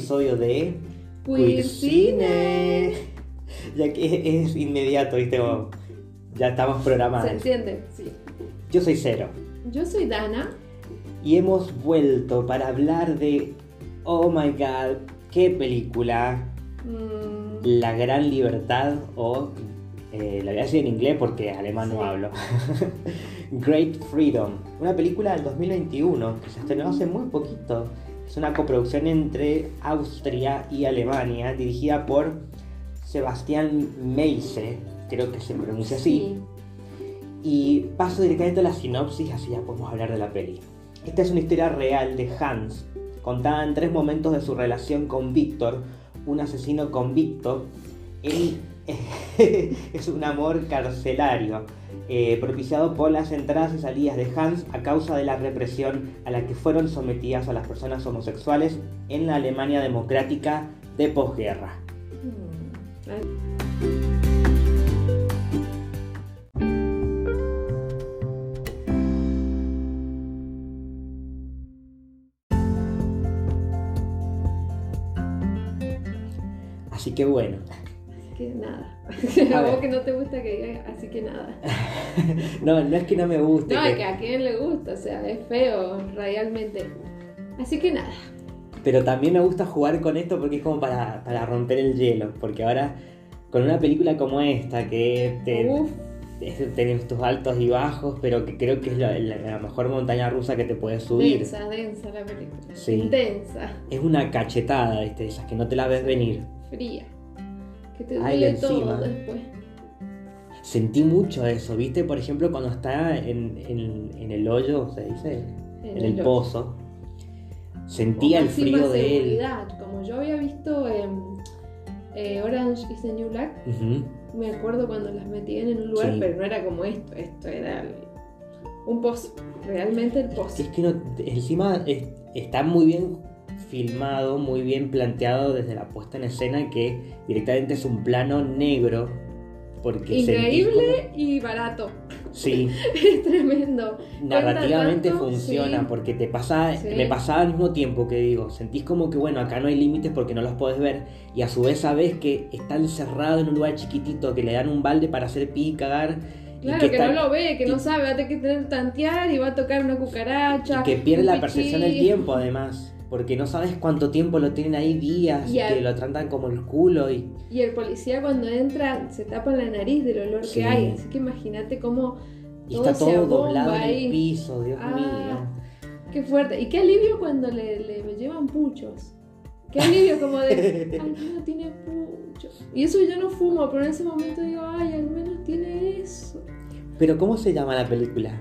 episodio de Queer Cine. Ya que es inmediato, ¿viste? Como Ya estamos ¿Se programados. entiende? Sí. Yo soy Cero Yo soy Dana. y hemos vuelto para hablar de. Oh my god, qué película. Mm, La Gran Libertad o. eh, la voy a decir en inglés porque alemán no hablo. Great Freedom, una película del 2021 que se estrenó hace muy poquito. Es una coproducción entre Austria y Alemania, dirigida por Sebastián Meise, creo que se pronuncia así. Y paso directamente a la sinopsis, así ya podemos hablar de la peli. Esta es una historia real de Hans, contada en tres momentos de su relación con Víctor, un asesino convicto. Él es un amor carcelario, eh, propiciado por las entradas y salidas de Hans a causa de la represión a la que fueron sometidas a las personas homosexuales en la Alemania democrática de posguerra. Así que bueno, que nada. Vos que no te gusta que así que nada. no, no es que no me guste. No, que- es que a quién le gusta, o sea, es feo realmente. Así que nada. Pero también me gusta jugar con esto porque es como para, para romper el hielo. Porque ahora, con una película como esta, que te, tenés tus altos y bajos, pero que creo que es la, la- la mejor montaña rusa que te puedes subir. densa, densa la película. Sí. Intensa, Es una cachetada, ¿viste? Esas que no te la ves venir. fría. Que te duele todo después. Sentí mucho eso, ¿viste? Por ejemplo, cuando está en, en- en el hoyo, se dice, en el pozo. Sentía el frío de él. Como yo había visto eh, Orange is the New Black, me acuerdo cuando las metían en un lugar, Sí. pero no era como esto, esto era un pozo, realmente el pozo. Es que no, encima es- está muy bien filmado, muy bien planteado desde la puesta en escena que directamente es un plano negro. Porque Increíble y barato, sí, es tremendo. narrativamente tanto, funciona sí. porque te pasa, Sí. me pasaba al mismo tiempo que digo, sentís como que bueno, acá no hay límites porque no los podés ver y a su vez sabes que está encerrado en un lugar chiquitito, que le dan un balde para hacer pi y cagar. y Claro, que, está- no lo ve, que no sabe, va a tener que tener tantear y va a tocar una cucaracha. Y que pierde un la percepción del tiempo, además. Porque no sabes cuánto tiempo lo tienen ahí días, Y que lo tratan como el culo. Y Y el policía cuando entra se tapa la nariz del olor Sí. que hay. Así que imagínate cómo y todo está todo doblado en el piso, Dios Ah. mío. Qué fuerte. Y qué alivio cuando le, le llevan puchos. Qué alivio como de, al menos tiene puchos. Y eso yo no fumo, pero en ese momento digo, ay, al menos tiene eso. Pero ¿cómo se llama la película?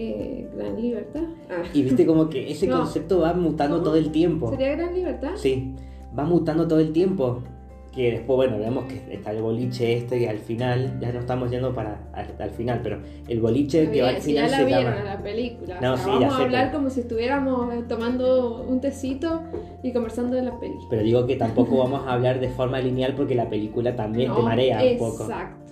Eh, Gran Libertad. Ah. Y viste como que ese No. concepto va mutando ¿Cómo? todo el tiempo. ¿Sería Gran Libertad? Sí, va mutando todo el tiempo. Que después, bueno, vemos que está el boliche este y al final, ya no estamos yendo para al, al final, pero el boliche que va al si final ya la se vieron llama... la película. No, O sea, sí, ya vamos a hablar como si estuviéramos eh, tomando un tecito y conversando de la peli. Pero digo que tampoco vamos a hablar de forma lineal porque la película también te marea un poco. Exacto.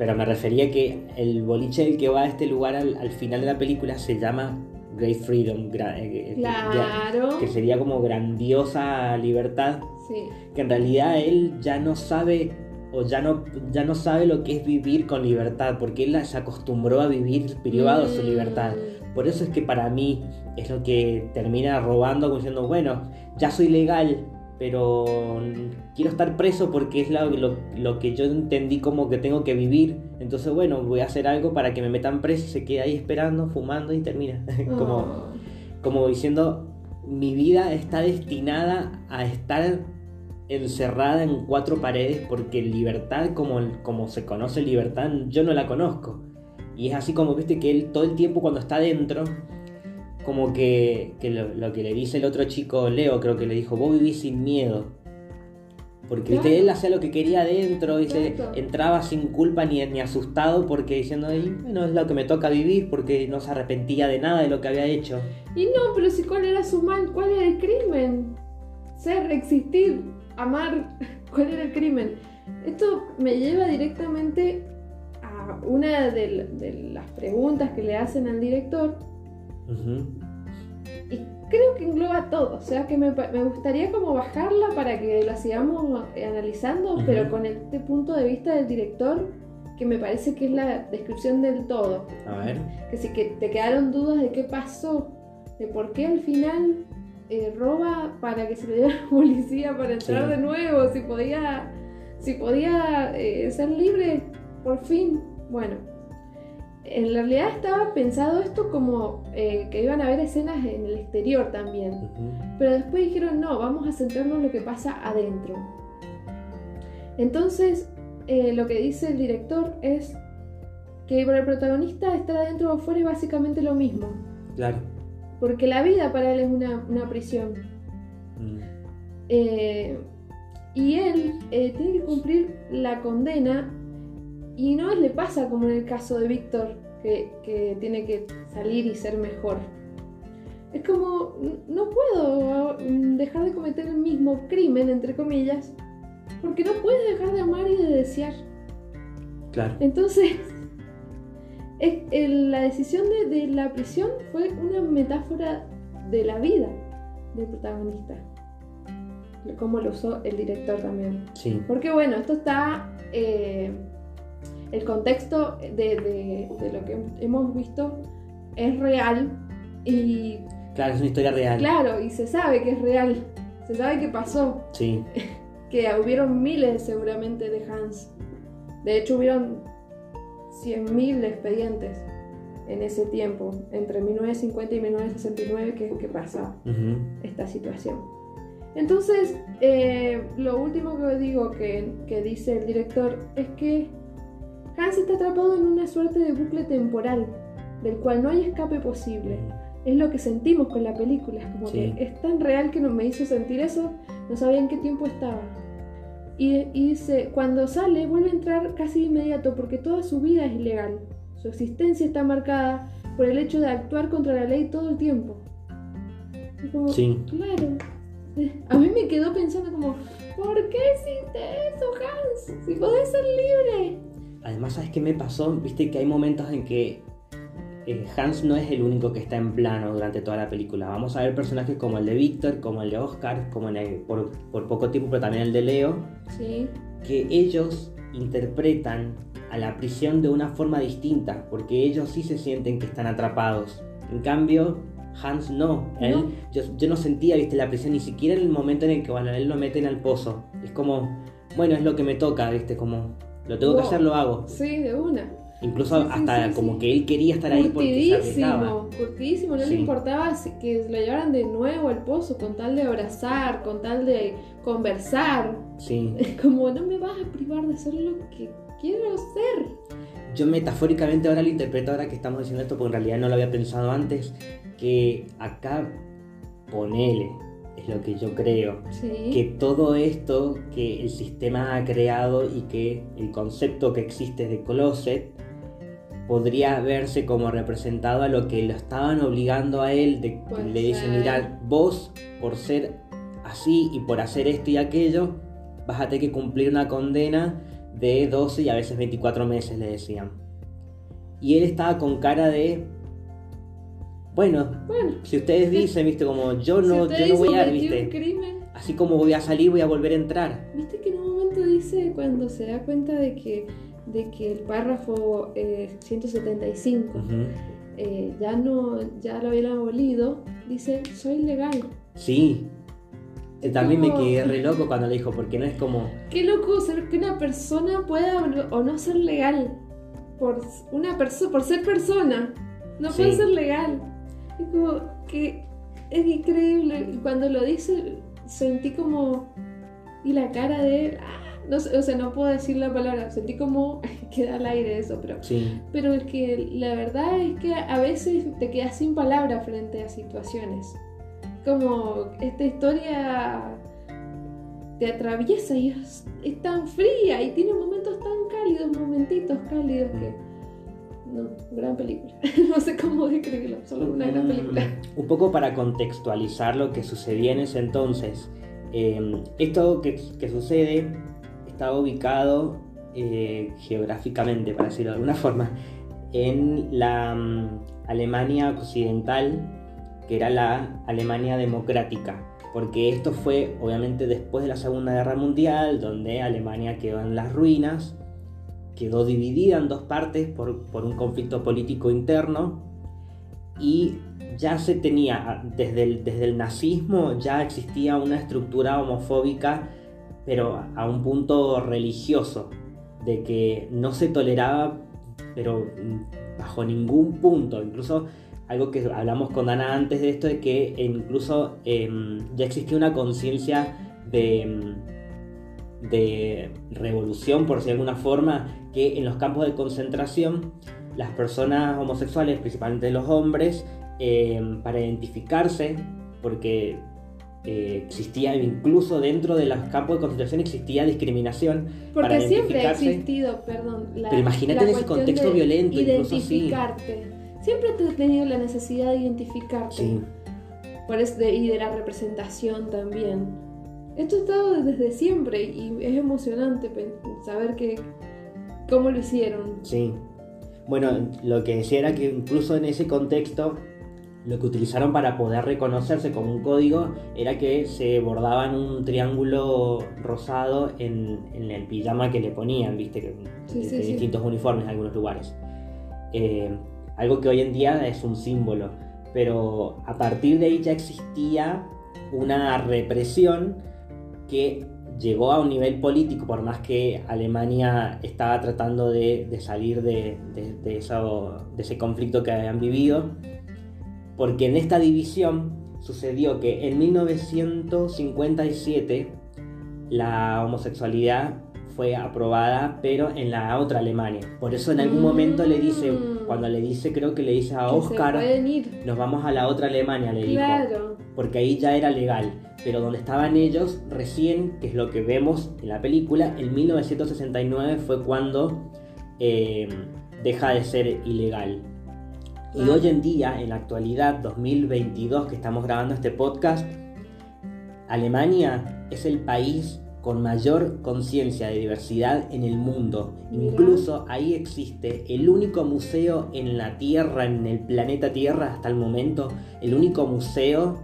Pero me refería que el boliche del que va a este lugar al, al final de la película se llama Great Freedom, gra- eh, eh, Claro. que sería como grandiosa libertad, Sí. que en realidad él ya no sabe o ya no, ya no sabe lo que es vivir con libertad, porque él se acostumbró a vivir privado de su Mm. libertad. Por eso es que para mí es lo que termina robando, como diciendo, bueno, ya soy legal, pero quiero estar preso porque es lo, lo- lo que yo entendí como que tengo que vivir. Entonces, bueno, voy a hacer algo para que me metan preso y se quede ahí esperando, fumando y termina. como, Oh. como diciendo, mi vida está destinada a estar encerrada en cuatro paredes porque libertad, como, como se conoce libertad, yo no la conozco. Y es así como, viste, que él todo el tiempo cuando está dentro, como que, que lo, lo que le dice el otro chico, Leo, creo que le dijo, vos vivís sin miedo. Porque Claro. él hacía lo que quería adentro, dice, entraba sin culpa ni, ni asustado porque diciendo, "Ay, bueno, es lo que me toca vivir porque no se arrepentía de nada de lo que había hecho. Y no, pero si cuál era su mal, cuál era el crimen. Ser, existir, amar, cuál era el crimen. Esto me lleva directamente a una de, de las preguntas que le hacen al director, Ujú. creo que engloba todo, o sea que me, me gustaría como bajarla para que la sigamos analizando, pero con este punto de vista del director, que me parece que es la descripción del todo. A ver. Que si que te quedaron dudas de qué pasó, de por qué al final eh, roba para que se le dé a la policía para entrar Sí. de nuevo, si podía, si podía eh, ser libre, por fin. Bueno, en realidad estaba pensado esto como eh, que iban a haber escenas en el exterior también. Pero después dijeron, no, vamos a centrarnos en lo que pasa adentro. Entonces, eh, lo que dice el director es que para el protagonista estar adentro o afuera es básicamente lo mismo. Claro. Porque la vida para él es una, una prisión. Mm. Eh, y él tiene que cumplir la condena y no le pasa como en el caso de Víctor, que, que tiene que salir y ser mejor. Es como, no puedo mm, dejar de cometer el mismo crimen, entre comillas, porque no puedes dejar de amar y de desear. Claro. Entonces, es- el- la decisión de, de la prisión fue una metáfora de la vida del protagonista. Como lo usó el director también. Sí. Porque bueno, esto está... eh, el contexto de, de- de lo que hemos visto es real y Claro, es una historia real. claro, y se sabe que es real. Se sabe que pasó Sí. que hubieron miles seguramente de Hans. De hecho, hubieron 100.000 expedientes en ese tiempo, entre 1950 y 1969, que, que pasaba Ujú. esta situación. Entonces, eh, lo último que digo que, que dice el director es que Hans está atrapado en una suerte de bucle temporal, del cual no hay escape posible es lo que sentimos con la película. Es como Sí. que es tan real que no me hizo sentir eso, no sabía en qué tiempo estaba. Y, y dice, cuando sale vuelve a entrar casi de inmediato porque toda su vida es ilegal. Su existencia está marcada por el hecho de actuar contra la ley todo el tiempo. Y como, Sí. Claro. A mí me quedó pensando como, ¿por qué hiciste eso, Hans? Si podés ser libre. Además, ¿sabes qué me pasó? Viste que hay momentos en que eh, Hans no es el único que está en plano durante toda la película. Vamos a ver personajes como el de Víctor, como el de Oscar, como en el- por, por poco tiempo, pero también el de Leo, Sí. que ellos interpretan a la prisión de una forma distinta, porque ellos sí se sienten que están atrapados. En cambio, Hans no. Él, No. Yo, yo no sentía, viste, la prisión, ni siquiera en el momento en el que bueno, él lo meten al pozo. Es como, bueno, es lo que me toca, viste, como, lo tengo que hacer, lo hago. Sí, de una. Incluso Sí, hasta sí, como que él quería estar ahí porque se arriesgaba. Curtidísimo, curtidísimo, no le importaba que lo llevaran de nuevo al pozo con tal de abrazar, con tal de conversar. Sí. Como no me vas a privar de hacer lo que quiero hacer. Yo metafóricamente ahora lo interpreto ahora que estamos diciendo esto, porque en realidad no lo había pensado antes, que acá ponele, es lo que yo creo, Sí. que todo esto que el sistema ha creado y que el concepto que existe de closet podría verse como representado a lo que lo estaban obligando a él, de le dicen, mira, vos por ser así y por hacer esto y aquello, vas a tener que cumplir una condena de 12 y a veces 24 meses, le decían. Y él estaba con cara de, bueno, Bueno, si ustedes dicen, viste, como yo si no, usted yo no voy a, viste, un crimen, así como voy a salir, voy a volver a entrar. ¿viste que en un momento dice cuando se da cuenta de que, de que el párrafo eh, 175 Ujú. eh, ya no ya lo habían abolido? Dice, soy legal. Sí. Es También me quedé re loco cuando le dijo, porque no es como, Qué loco ser que una persona pueda o no ser legal por una persona por ser persona. No Sí. puede ser legal. Es como que es increíble. Y cuando lo dice sentí como y la cara de él, ah, no sé, o sea, no puedo decir la palabra, sentí como queda al aire eso, pero sí, pero es que la verdad es que a veces te quedas sin palabras frente a situaciones. Como esta historia te atraviesa y es, es tan fría y tiene momentos tan cálidos, momentitos cálidos que... No, gran película. no sé cómo describirlo, solo una gran película. Un poco para contextualizar lo que sucedía en ese entonces. eh, esto que, que sucede estaba ubicado eh, geográficamente, para decirlo de alguna forma, en la mm, Alemania occidental, que era la Alemania democrática, porque esto fue obviamente después de la Segunda Guerra Mundial, donde Alemania quedó en las ruinas, quedó dividida en dos partes por, por un conflicto político interno y ya se tenía, desde el, desde el nazismo ya existía una estructura homofóbica, pero a un punto religioso, de que no se toleraba, pero bajo ningún punto, incluso algo que hablamos con Ana antes de esto, de que incluso em, ya existía una conciencia de, em, de revolución, por decirlo de alguna forma, que en los campos de concentración las personas homosexuales, principalmente los hombres, em, para identificarse, porque eh, existía incluso dentro de los campos de concentración existía discriminación. Porque siempre ha existido, perdón. La, Pero imagínate en ese contexto violento, identificarte. Siempre he tenido la necesidad de identificarte. Sí. Por eso y de la representación también. Esto ha estado desde siempre y es emocionante saber que cómo lo hicieron. Sí. Bueno, lo que decía era que incluso en ese contexto lo que utilizaron para poder reconocerse como un código era que se bordaban un triángulo rosado en, el pijama que le ponían, viste, que, de, distintos uniformes en algunos lugares. Eh, algo que hoy en día es un símbolo, pero a partir de ahí ya existía una represión que llegó a un nivel político, por más que Alemania estaba tratando de, salir de, de, ese conflicto que habían vivido, porque en esta división sucedió que en 1957 la homosexualidad fue aprobada, pero en la otra Alemania. Por eso en algún momento le dice, mm. Cuando le dice, creo que le dice a Oscar, nos vamos a la otra Alemania, le dijo. Porque ahí ya era legal. Pero donde estaban ellos, recién, que es lo que vemos en la película, en 1969 fue cuando eh, deja de ser ilegal. Y hoy en día, en la actualidad, 2022, que estamos grabando este podcast, Alemania es el país con mayor conciencia de diversidad en el mundo. Incluso ahí existe el único museo en la Tierra, en el planeta Tierra hasta el momento, el único museo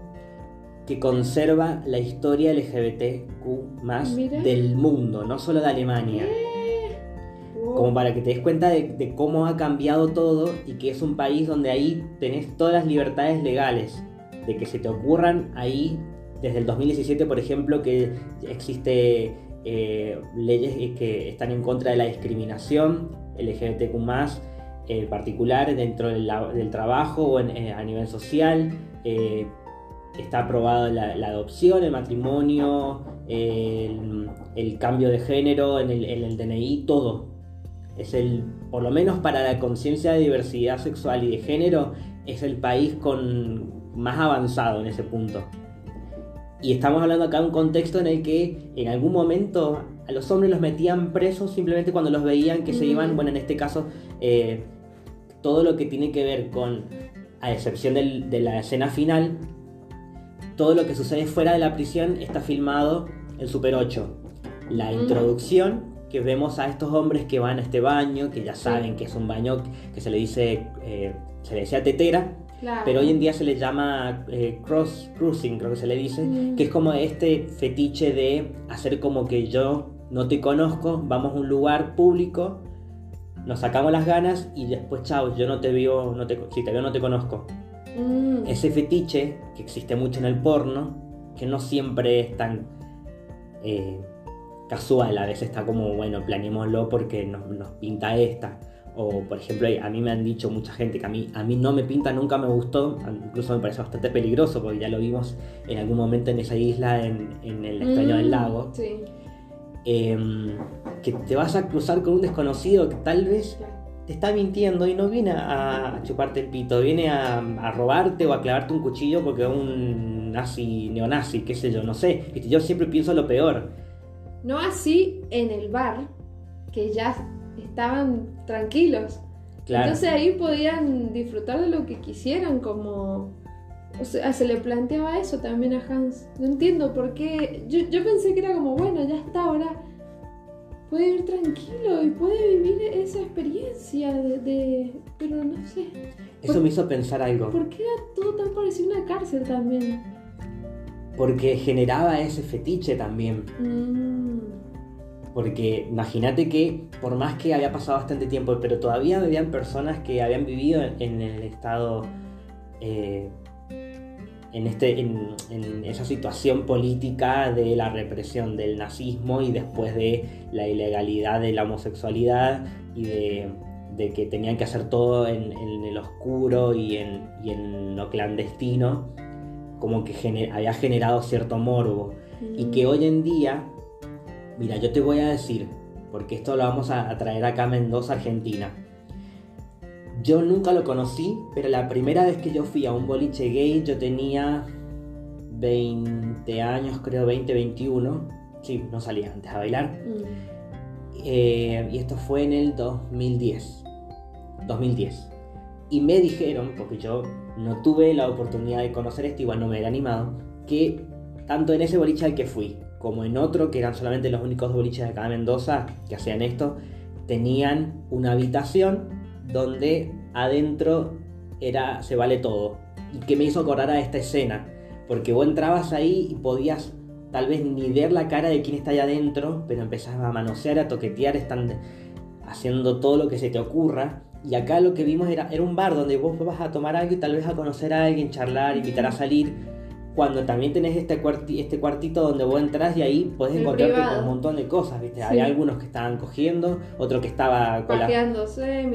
que conserva la historia LGBTQ más del mundo, no solo de Alemania. Como para que te des cuenta de, de, cómo ha cambiado todo y que es un país donde ahí tenés todas las libertades legales, de que se te ocurran ahí desde el 2017, por ejemplo, que existe eh, leyes que están en contra de la discriminación LGBTQ en eh, particular dentro del, trabajo o eh, a nivel social. está aprobada la, adopción, el matrimonio, el, cambio de género en el, en el, DNI, todo. Es el, por lo menos para la conciencia de diversidad sexual y de género, es el país con más avanzado en ese punto. Y estamos hablando acá de un contexto en el que en algún momento a los hombres los metían presos simplemente cuando los veían que se iban, bueno, en este caso, eh, todo lo que tiene que ver con, a excepción de la escena final, todo lo que sucede fuera de la prisión está filmado en Super 8. La introducción, que vemos a estos hombres que van a este baño, que ya saben que es un baño que se le dice, eh, se le decía tetera, pero hoy en día se le llama eh, cross cruising, creo que se le dice, mm. que es como este fetiche de hacer como que yo no te conozco, vamos a un lugar público, nos sacamos las ganas y después, chao, yo no te veo, no te, si te veo no te conozco. Mm. Ese fetiche que existe mucho en el porno, que no siempre es tan eh, casual, a veces está como, bueno, planeémoslo porque nos, nos pinta esta o, por ejemplo, a mí me han dicho mucha gente que a mí, a mí no me pinta, nunca me gustó, incluso me parece bastante peligroso, porque ya lo vimos en algún momento en esa isla, en, el extraño del mm, lago. Em, que te vas a cruzar con un desconocido que tal vez te está mintiendo y no viene a, chuparte el pito, viene a, robarte o a clavarte un cuchillo porque es un nazi, neonazi, qué sé yo, no sé. Yo siempre pienso lo peor. No así en el bar, que ya estaban tranquilos. Entonces ahí podían disfrutar de lo que quisieran, como... O sea, se le planteaba eso también a Hans. No entiendo por qué. Yo, pensé que era como, bueno, ya está, ahora puede ir tranquilo y puede vivir esa experiencia de... de- pero no sé. Eso me hizo pensar algo. ¿Por qué era todo tan parecido a una cárcel también? Porque generaba ese fetiche también. Mm, Porque imagínate que por más que había pasado bastante tiempo, pero todavía habían personas que habían vivido en, en el estado, eh, en, este, en, en esa situación política de la represión del nazismo y después de la ilegalidad de la homosexualidad y de, de que tenían que hacer todo en, en el oscuro y en, y en lo clandestino, como que gener- había generado cierto morbo. Y que hoy en día, mira, yo te voy a decir, porque esto lo vamos a, a traer acá a Mendoza, Argentina. Yo nunca lo conocí, pero la primera vez que yo fui a un boliche gay, yo tenía 20 años, creo 20, 21. Sí, no salía antes a bailar. mm, Eh, y esto fue en el 2010. 2010. Y me dijeron, porque yo no tuve la oportunidad de conocer esto, igual no me había animado, que tanto en ese boliche al que fui, como en otro, que eran solamente los únicos boliches de acá de Mendoza que hacían esto, tenían una habitación donde adentro era se vale todo. Y que me hizo acordar a esta escena, porque vos entrabas ahí y podías tal vez ni ver la cara de quien está allá adentro, pero empezás a manosear, a toquetear, están haciendo todo lo que se te ocurra. Y acá lo que vimos era, era un bar donde vos vas a tomar algo y tal vez a conocer a alguien, charlar, invitar a salir. Cuando también tenés este, cuarti- este cuartito donde vos entras y ahí podés encontrarte con un montón de cosas, ¿viste? Sí. Había algunos que estaban cogiendo, otro que estaba con la,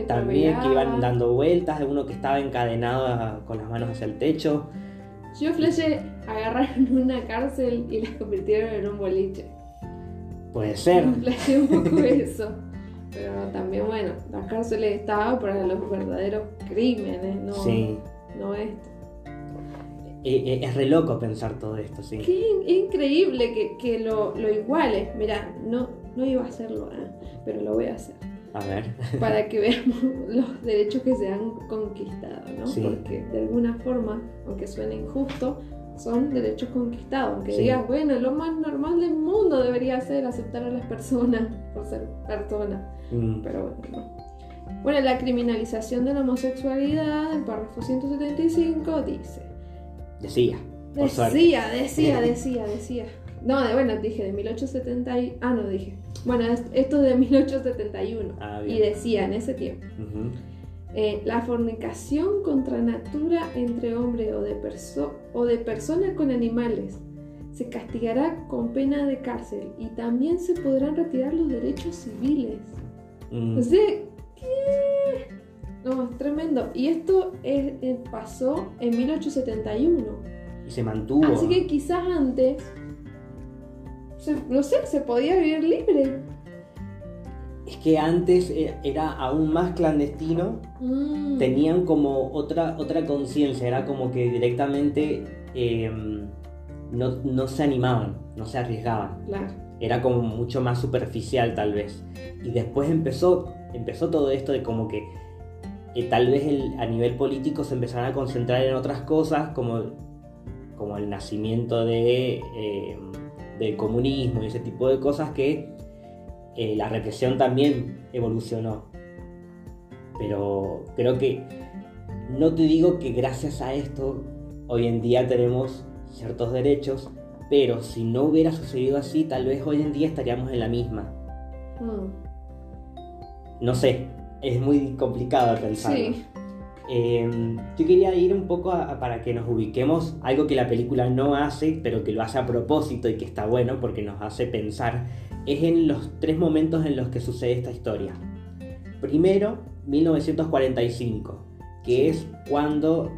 también que iban dando vueltas, uno que estaba encadenado a- con las manos hacia el techo. Yo flashé, agarraron una cárcel y la convirtieron en un boliche. Puede ser. Flashé un poco eso. Pero también, bueno, las cárceles estaban para los verdaderos crímenes, no, Sí. no esto. Eh, eh, es re loco pensar todo esto, sí. Qué in- increíble que, que lo, lo iguales. Mira, no, no iba a hacerlo, ¿eh? pero lo voy a hacer. A ver. Para que veamos los derechos que se han conquistado, ¿no? Sí. Porque de alguna forma, aunque suene injusto, son derechos conquistados. Aunque Sí. digas, bueno, lo más normal del mundo debería ser aceptar a las personas por ser personas. Mm, Pero bueno, no. Bueno, la criminalización de la homosexualidad, el párrafo 175 dice. Decía. Por. Decía, decía, decía, decía. No, de, bueno, dije de 1870 y... Ah, no, dije. Bueno, es- esto es de 1871. Ah, y decía en ese tiempo. Eh, la fornicación contra natura entre hombre o de, perso o de persona con animales se castigará con pena de cárcel y también se podrán retirar los derechos civiles. Mm, O sea, ¿qué? No, es tremendo. Y esto es- eh, pasó en 1871. y se mantuvo. Así que quizás antes, se- no sé, se podía vivir libre. Es que antes e- era aún más clandestino. Mm, Tenían como otra, otra conciencia. Era como que directamente eh, no, no se animaban, no se arriesgaban. Claro. era como mucho más superficial tal vez. Y después empezó, empezó todo esto de como que eh, tal vez el- a nivel político se empezaron a concentrar en otras cosas como, como el nacimiento de, eh, del comunismo y ese tipo de cosas que eh, la represión también evolucionó. Pero creo que no te digo que gracias a esto hoy en día tenemos ciertos derechos, pero si no hubiera sucedido así, tal vez hoy en día estaríamos en la misma. Mm, No sé, es muy complicado pensarlo. Sí. Eh, yo quería ir un poco a- a- para que nos ubiquemos, algo que la película no hace, pero que lo hace a propósito y que está bueno porque nos hace pensar, es en los tres momentos en los que sucede esta historia. Primero, 1945, que es cuando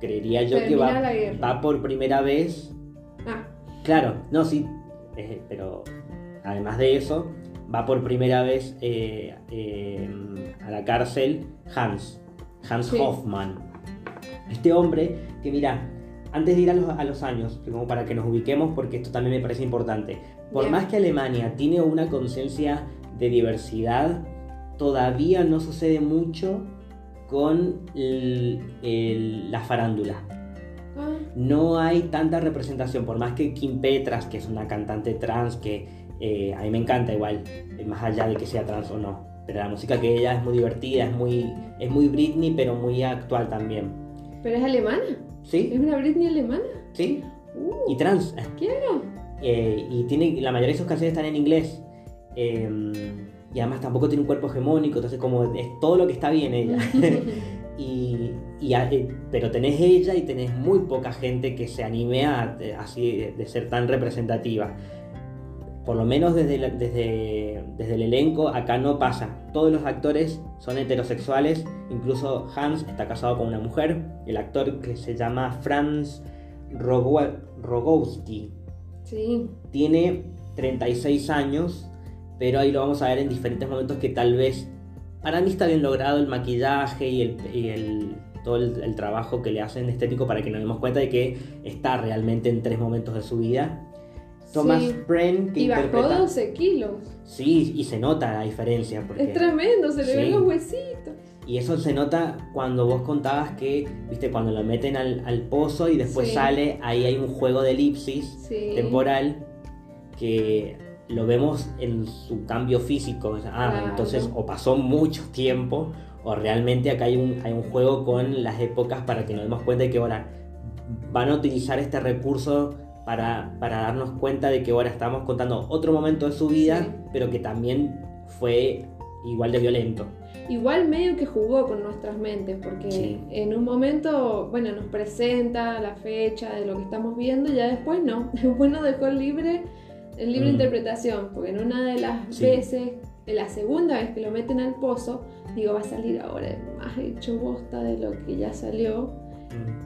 creería yo que Termina va, la guerra. va por primera vez Ah, Claro, no, sí, eh, pero además de eso, va por primera vez eh, eh, a la cárcel Hans, Hans Sí. Hoffman. Este hombre que mira, antes de ir a los, a los años, como para que nos ubiquemos, porque esto también me parece importante, por Bien. más que Alemania tiene una conciencia de diversidad, todavía no sucede mucho con el- el- la farándula ah, no hay tanta representación, por más que Kim Petras, que es una cantante trans que Eh, a mí me encanta igual, eh, más allá de que sea trans o no. Pero la música que ella es muy divertida, es muy, es muy Britney, pero muy actual también. ¿Pero es alemana? ¿Sí? ¿Es una Britney alemana? Sí. Uh, Y trans. quiero. Eh, y tiene, la mayoría de sus canciones están en inglés. Eh, y además tampoco tiene un cuerpo hegemónico, entonces como es todo lo que está bien ella. y, y eh, pero tenés ella y tenés muy poca gente que se anime a de- así de ser tan representativa. Por lo menos desde, la- desde, desde el elenco acá no pasa. Todos los actores son heterosexuales, incluso Hans está casado con una mujer, el actor que se llama Franz Rogo- Rogowski Sí. tiene 36 años, pero ahí lo vamos a ver en diferentes momentos que tal vez para mí está bien logrado el maquillaje y el, y el- todo el, el trabajo que le hacen estético para que nos demos cuenta de que está realmente en tres momentos de su vida. Thomas Sí. Bren que Y bajó interpreta 12 kilos. sí y se nota la diferencia porque Es tremendo, se le ven los huesitos. y eso se nota cuando vos contabas que viste cuando lo meten al, al pozo y después Sí. sale ahí hay un juego de elipsis Sí. temporal que lo vemos en su cambio físico. Ah, Claro. entonces o pasó mucho tiempo o realmente acá hay un, hay un juego con las épocas para que nos demos cuenta de que ahora van a utilizar este recurso para, para darnos cuenta de que ahora estamos contando otro momento de su vida, Sí. pero que también fue igual de violento. Igual medio que jugó con nuestras mentes, porque Sí. en un momento, bueno, nos presenta la fecha de lo que estamos viendo y ya después no. Después nos dejó libre, en libre Mm. interpretación, porque en una de las Sí. veces, en la segunda vez que lo meten al pozo, digo, va a salir ahora más hecho bosta de lo que ya salió.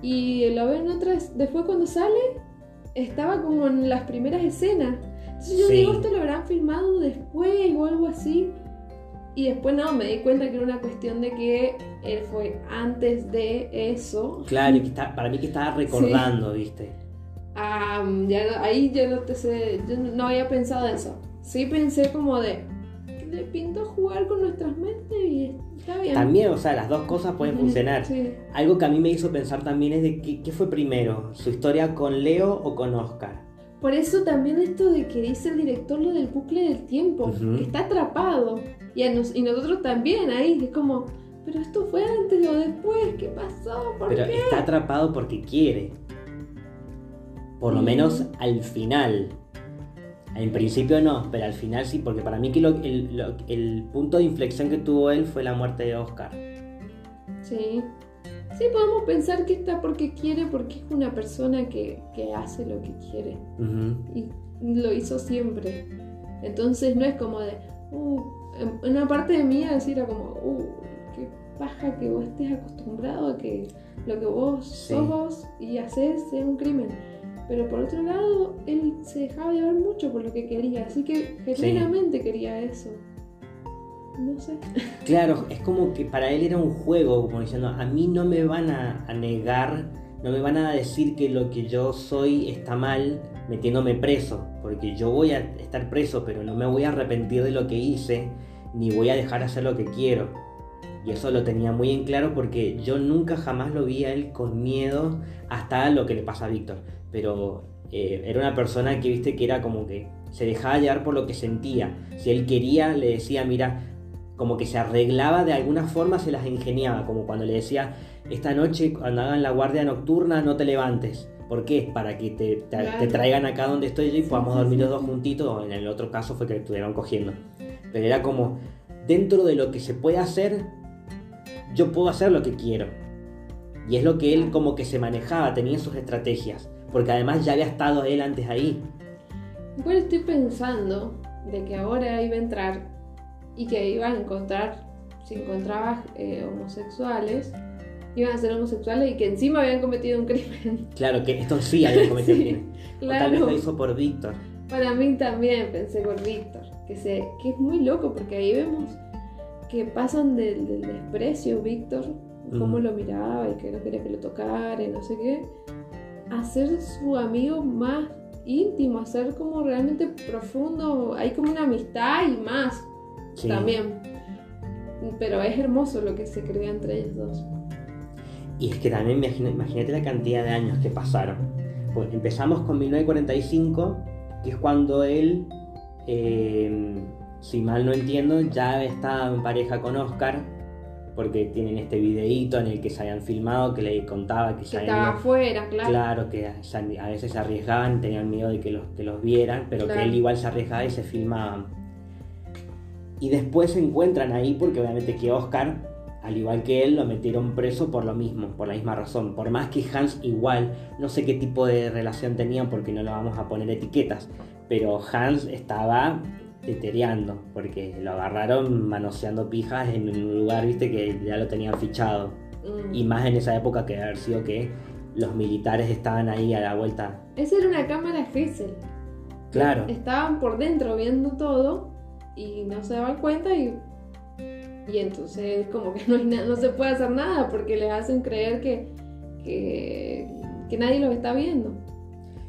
Y lo ven otras, después cuando sale, estaba como en las primeras escenas. Entonces yo Sí. digo, esto lo habrán filmado después o algo así. Y después no, me di cuenta que era una cuestión de que él fue antes de eso. Claro, y que está- para mí que estaba recordando, ¿viste? Ah, ya no- ahí yo no te sé, yo no había pensado eso. Sí pensé como de, le pinto jugar con nuestras mentes y está bien. También, o sea, las dos cosas pueden funcionar. Sí. Algo que a mí me hizo pensar también es de qué, qué fue primero, su historia con Leo o con Oscar. Por eso también esto de que dice el director lo del bucle del tiempo, que está atrapado. Y, a nos- y nosotros también ahí, es como, pero esto fue antes o después, ¿qué pasó? ¿Por Pero qué? está atrapado porque quiere. Por lo menos al final. En principio no, pero al final sí, porque para mí que lo- el, lo- el punto de inflexión que tuvo él fue la muerte de Oscar. Sí. Sí, podemos pensar que está porque quiere, porque es una persona que, que hace lo que quiere. Y lo hizo siempre. Entonces no es como de, uh, una parte de mí así era como, uh, qué paja que vos estés acostumbrado a que lo que vos Sí. sos vos y haces sea un crimen. Pero por otro lado, él se dejaba llevar mucho por lo que quería, así que genuinamente quería eso. No sé. Claro, es como que para él era un juego, como diciendo, a mí no me van a, a negar, no me van a decir que lo que yo soy está mal metiéndome preso, porque yo voy a estar preso, pero no me voy a arrepentir de lo que hice, ni voy a dejar hacer lo que quiero. Y eso lo tenía muy en claro porque yo nunca jamás lo vi a él con miedo hasta lo que le pasa a Víctor. Pero eh, era una persona que viste que era como que se dejaba llevar por lo que sentía. Si él quería, le decía, mira, como que se arreglaba de alguna forma, se las ingeniaba, como cuando le decía, esta noche cuando hagan la guardia nocturna no te levantes. ¿Por qué? Para que te, te- Claro. te traigan acá donde estoy yo y podamos dormir los dos juntitos, o en el otro caso fue que estuvieron cogiendo. Pero era como, dentro de lo que se puede hacer, yo puedo hacer lo que quiero. Y es lo que él como que se manejaba, tenía sus estrategias, porque además ya había estado él antes ahí. Igual estoy pensando de que ahora iba a entrar y que iba a encontrar, si encontraba eh, homosexuales, iban a ser homosexuales y que encima habían cometido un crimen. Claro que esto sí había cometido Sí, crimen. O tal vez Claro, lo hizo por Víctor. para mí también pensé por Víctor, que, se, que es muy loco porque ahí vemos que pasan del, del desprecio Víctor, cómo Mm. lo miraba y que no quería que lo tocara y no sé qué, a ser su amigo más íntimo, a ser como realmente profundo, hay como una amistad y más. Sí. también. Pero es hermoso lo que se crea entre ellos dos. Y es que también imagínate la cantidad de años que pasaron. Pues empezamos con 1945, que es cuando él eh, si mal no entiendo, ya estaba en pareja con Oscar, porque tienen este videíto en el que se habían filmado, que le contaba que, Que se estaba afuera, claro. Claro, que a a veces se arriesgaban, tenían miedo de que los, que los vieran, pero Claro. que él igual se arriesgaba y se filmaban. Y después se encuentran ahí porque obviamente que Oscar, al igual que él, lo metieron preso por lo mismo, por la misma razón. Por más que Hans igual, no sé qué tipo de relación tenían porque no le vamos a poner etiquetas, pero Hans estaba tetereando porque lo agarraron manoseando pijas en un lugar, viste, que ya lo tenían fichado. Mm. Y más en esa época que haber sido que los militares estaban ahí a la vuelta. Esa era una cámara Gesell. Claro. Estaban por dentro viendo todo y no se daban cuenta y, y entonces como que no, hay na- no se puede hacer nada porque les hacen creer que, que, que nadie los está viendo.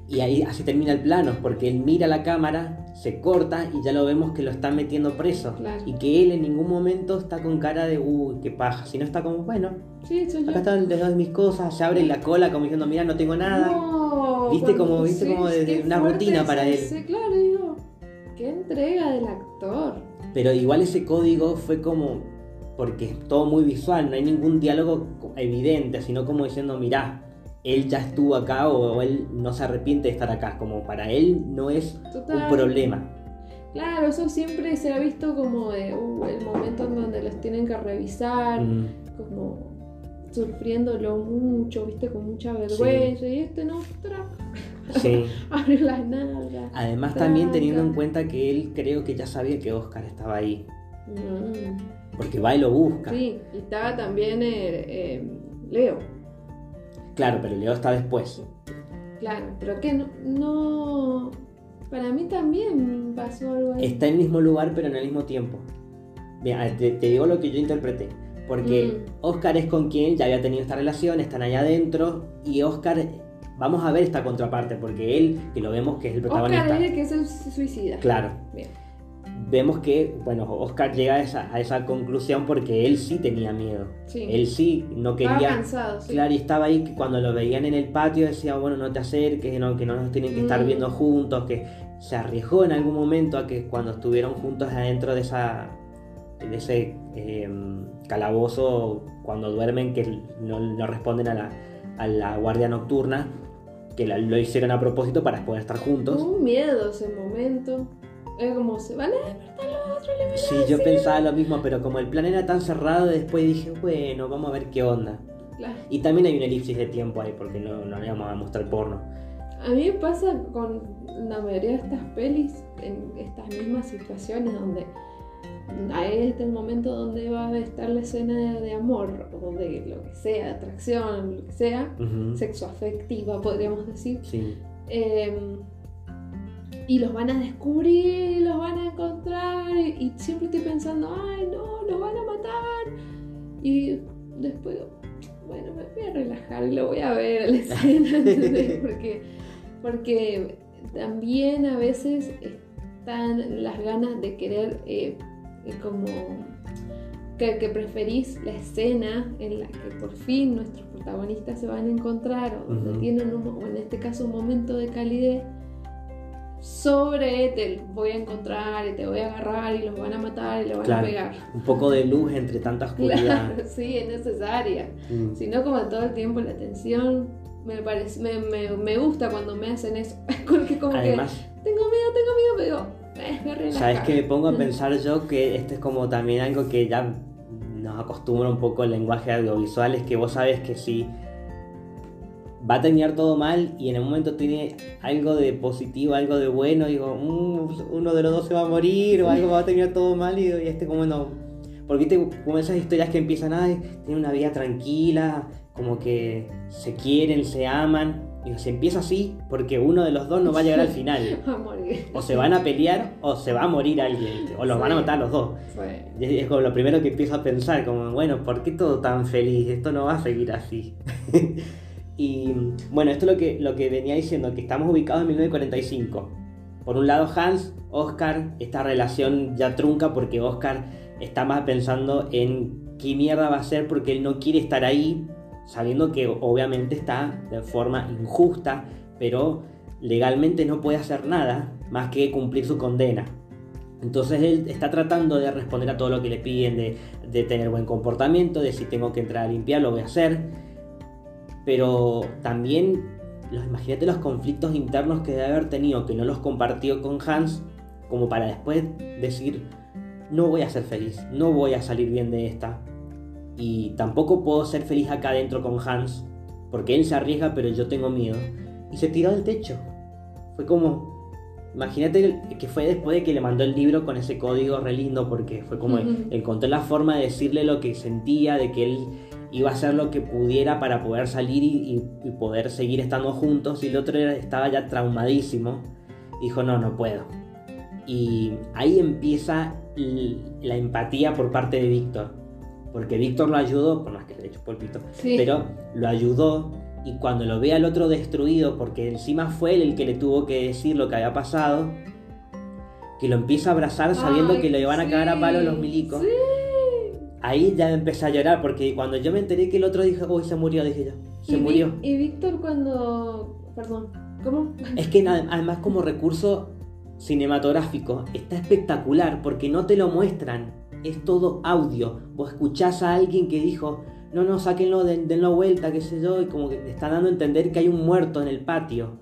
Y ahí así termina el plano, porque él mira la cámara, se corta y ya lo vemos que lo están metiendo preso. Claro. Y que él en ningún momento está con cara de, uy, qué paja. Sino está como, bueno, Sí, soy yo. acá están de mis cosas, se abre la cola como diciendo, mira, no tengo nada. No, Viste como- viste como de- una rutina para él. claro, digo, qué entrega del actor. Pero igual ese código fue como, porque es todo muy visual, no hay ningún diálogo evidente, sino como diciendo, mirá, él ya estuvo acá o él no se arrepiente de estar acá, como para él no es Total. un problema. Claro, eso siempre se ha visto como de uh, el momento en donde los tienen que revisar, Mm, como sufriéndolo mucho, viste, con mucha vergüenza. Y este no, sí. abre las nalgas. Además también teniendo en cuenta que él creo que ya sabía que Oscar estaba ahí, Mm, porque va y lo busca. Sí, y estaba también eh, eh, Leo, Claro, pero Leo está después. claro, pero que no, no, para mí también pasó algo ahí. Está en el mismo lugar pero en el mismo tiempo. Mira, te, te digo lo que yo interpreté. Porque Mm. Oscar es con quien ya había tenido esta relación, están allá adentro y Oscar, vamos a ver esta contraparte, porque él, que lo vemos que es el Oscar protagonista. es el que se suicida. Claro, Bien. Vemos que, bueno, Oscar llega a esa, a esa conclusión porque él sí tenía miedo. Sí. Él sí no Estaba quería... cansado, sí. Claro, y estaba ahí que cuando lo veían en el patio decía, bueno, no te acerques, no, que no nos tienen que estar Mm. viendo juntos, que se arriesgó en algún momento a que cuando estuvieron juntos adentro de esa de ese eh, calabozo, cuando duermen, que no, no responden a la, a la guardia nocturna, que la- lo hicieron a propósito para poder estar juntos. Tuvo un miedo ese momento. Era como, se van a despertar los otros, le Sí, yo pensaba lo mismo, pero como el plan era tan cerrado, después dije, bueno, vamos a ver qué onda. Claro. Y también hay una elipsis de tiempo ahí, porque no, no le vamos a mostrar porno. A mí me pasa con la mayoría de estas pelis, en estas mismas situaciones donde hay este momento donde va a estar la escena de, amor o de lo que sea, atracción, lo que sea, Ujú. sexo afectiva podríamos decir. Sí. Eh, y los van a descubrir, y los van a encontrar, y, y siempre estoy pensando, ay no, los van a matar. Y después, bueno, me voy a relajar y lo voy a ver la escena, ¿entendés? Porque, porque también a veces están las ganas de querer, eh, eh, como que, que preferís la escena en la que por fin nuestros protagonistas se van a encontrar, o donde tienen, un, o en este caso, un momento de calidez sobre te voy a encontrar y te voy a agarrar y los van a matar y los van Claro. a pegar. Un poco de luz entre tanta oscuridad. Claro, sí, es necesaria. Mm. Si no, como todo el tiempo la tensión, me, parece, me, me, me gusta cuando me hacen eso. Porque como Además, que tengo miedo, tengo miedo, pero eh, me relaja. ¿sabes que me pongo a pensar yo que esto es como también algo que ya nos acostumbra un poco el lenguaje audiovisual? Es que vos sabes que si va a terminar todo mal y en el momento tiene algo de positivo, algo de bueno, digo, "Mm, uno de los dos se va a morir o algo va a terminar todo mal y, y este como no. Porque te, como esas historias que empiezan, ay, tienen una vida tranquila, como que se quieren, se aman. Digo, se empieza así porque uno de los dos no va a llegar al final. Va a morir. O se van a pelear o se va a morir alguien, o los van a Sí. matar los dos. Y Es es como lo primero que empiezo a pensar, como, bueno, ¿por qué todo tan feliz? Esto no va a seguir así. y bueno, esto es lo que, lo que venía diciendo, que estamos ubicados en 1945. Por un lado Hans, Oscar, esta relación ya trunca porque Oscar está más pensando en qué mierda va a hacer porque él no quiere estar ahí, sabiendo que obviamente está de forma injusta, pero legalmente no puede hacer nada más que cumplir su condena. Entonces él está tratando de responder a todo lo que le piden, de, de tener buen comportamiento, de si tengo que entrar a limpiar, lo voy a hacer. Pero también, los, imagínate los conflictos internos que debe haber tenido, que no los compartió con Hans, como para después decir, no voy a ser feliz, no voy a salir bien de esta. Y tampoco puedo ser feliz acá adentro con Hans, porque él se arriesga, pero yo tengo miedo. Y se tiró del techo. Fue como, Imagínate que fue después de que le mandó el libro con ese código re lindo, porque fue como encontró la forma de decirle lo que sentía, de que él iba a hacer lo que pudiera para poder salir y, poder seguir estando juntos, y el otro estaba ya traumadísimo. Dijo, no, no puedo. Y ahí empieza la empatía por parte de Víctor, porque Víctor lo ayudó, por más que le hecho por Víctor, pero lo ayudó y cuando lo ve al otro destruido, porque encima fue él el que le tuvo que decir lo que había pasado, que lo empieza a abrazar sabiendo que le van a cagar a palo los milicos. Ahí ya empecé a llorar, porque cuando yo me enteré que el otro dijo, uy, se murió, dije yo, se murió. y Víctor cuando... Perdón, ¿cómo? Es que además como recurso cinematográfico está espectacular, porque no te lo muestran, es todo audio. Vos escuchás a alguien que dijo, no, no, sáquenlo, den, denlo vuelta, qué sé yo, y como que está dando a entender que hay un muerto en el patio.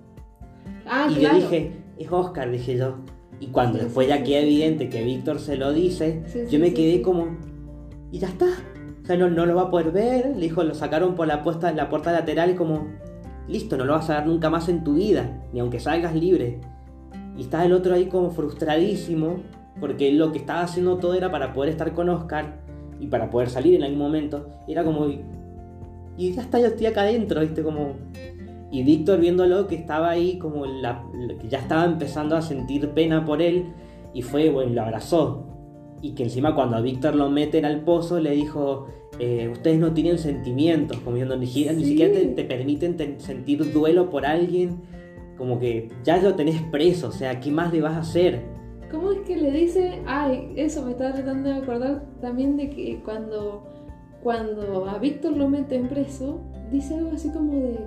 Ah, y yo dije, es Oscar, dije yo. Y cuando después ya queda evidente que Víctor se lo dice, yo me quedé como, y ya está. O sea, no, no lo va a poder ver. Le dijo, lo sacaron por la, la puerta lateral y como, listo, no lo vas a ver nunca más en tu vida, ni aunque salgas libre. Y está el otro ahí como frustradísimo, porque lo que estaba haciendo todo era para poder estar con Oscar y para poder salir en algún momento, era como, y ya está, yo estoy acá adentro, ¿viste? Como... Y Víctor viéndolo que estaba ahí como ya estaba empezando a sentir pena por él y fue, bueno, lo abrazó. Y que encima cuando a Víctor lo meten al pozo le dijo, eh, ustedes no tienen sentimientos, como ni, ni siquiera te, te permiten sentir duelo por alguien, como que ya lo tenés preso, o sea, ¿qué más le vas a hacer? ¿Cómo es que le dice? Ay, eso me estaba tratando de acordar también de que cuando, cuando a Víctor lo meten preso, dice algo así como de.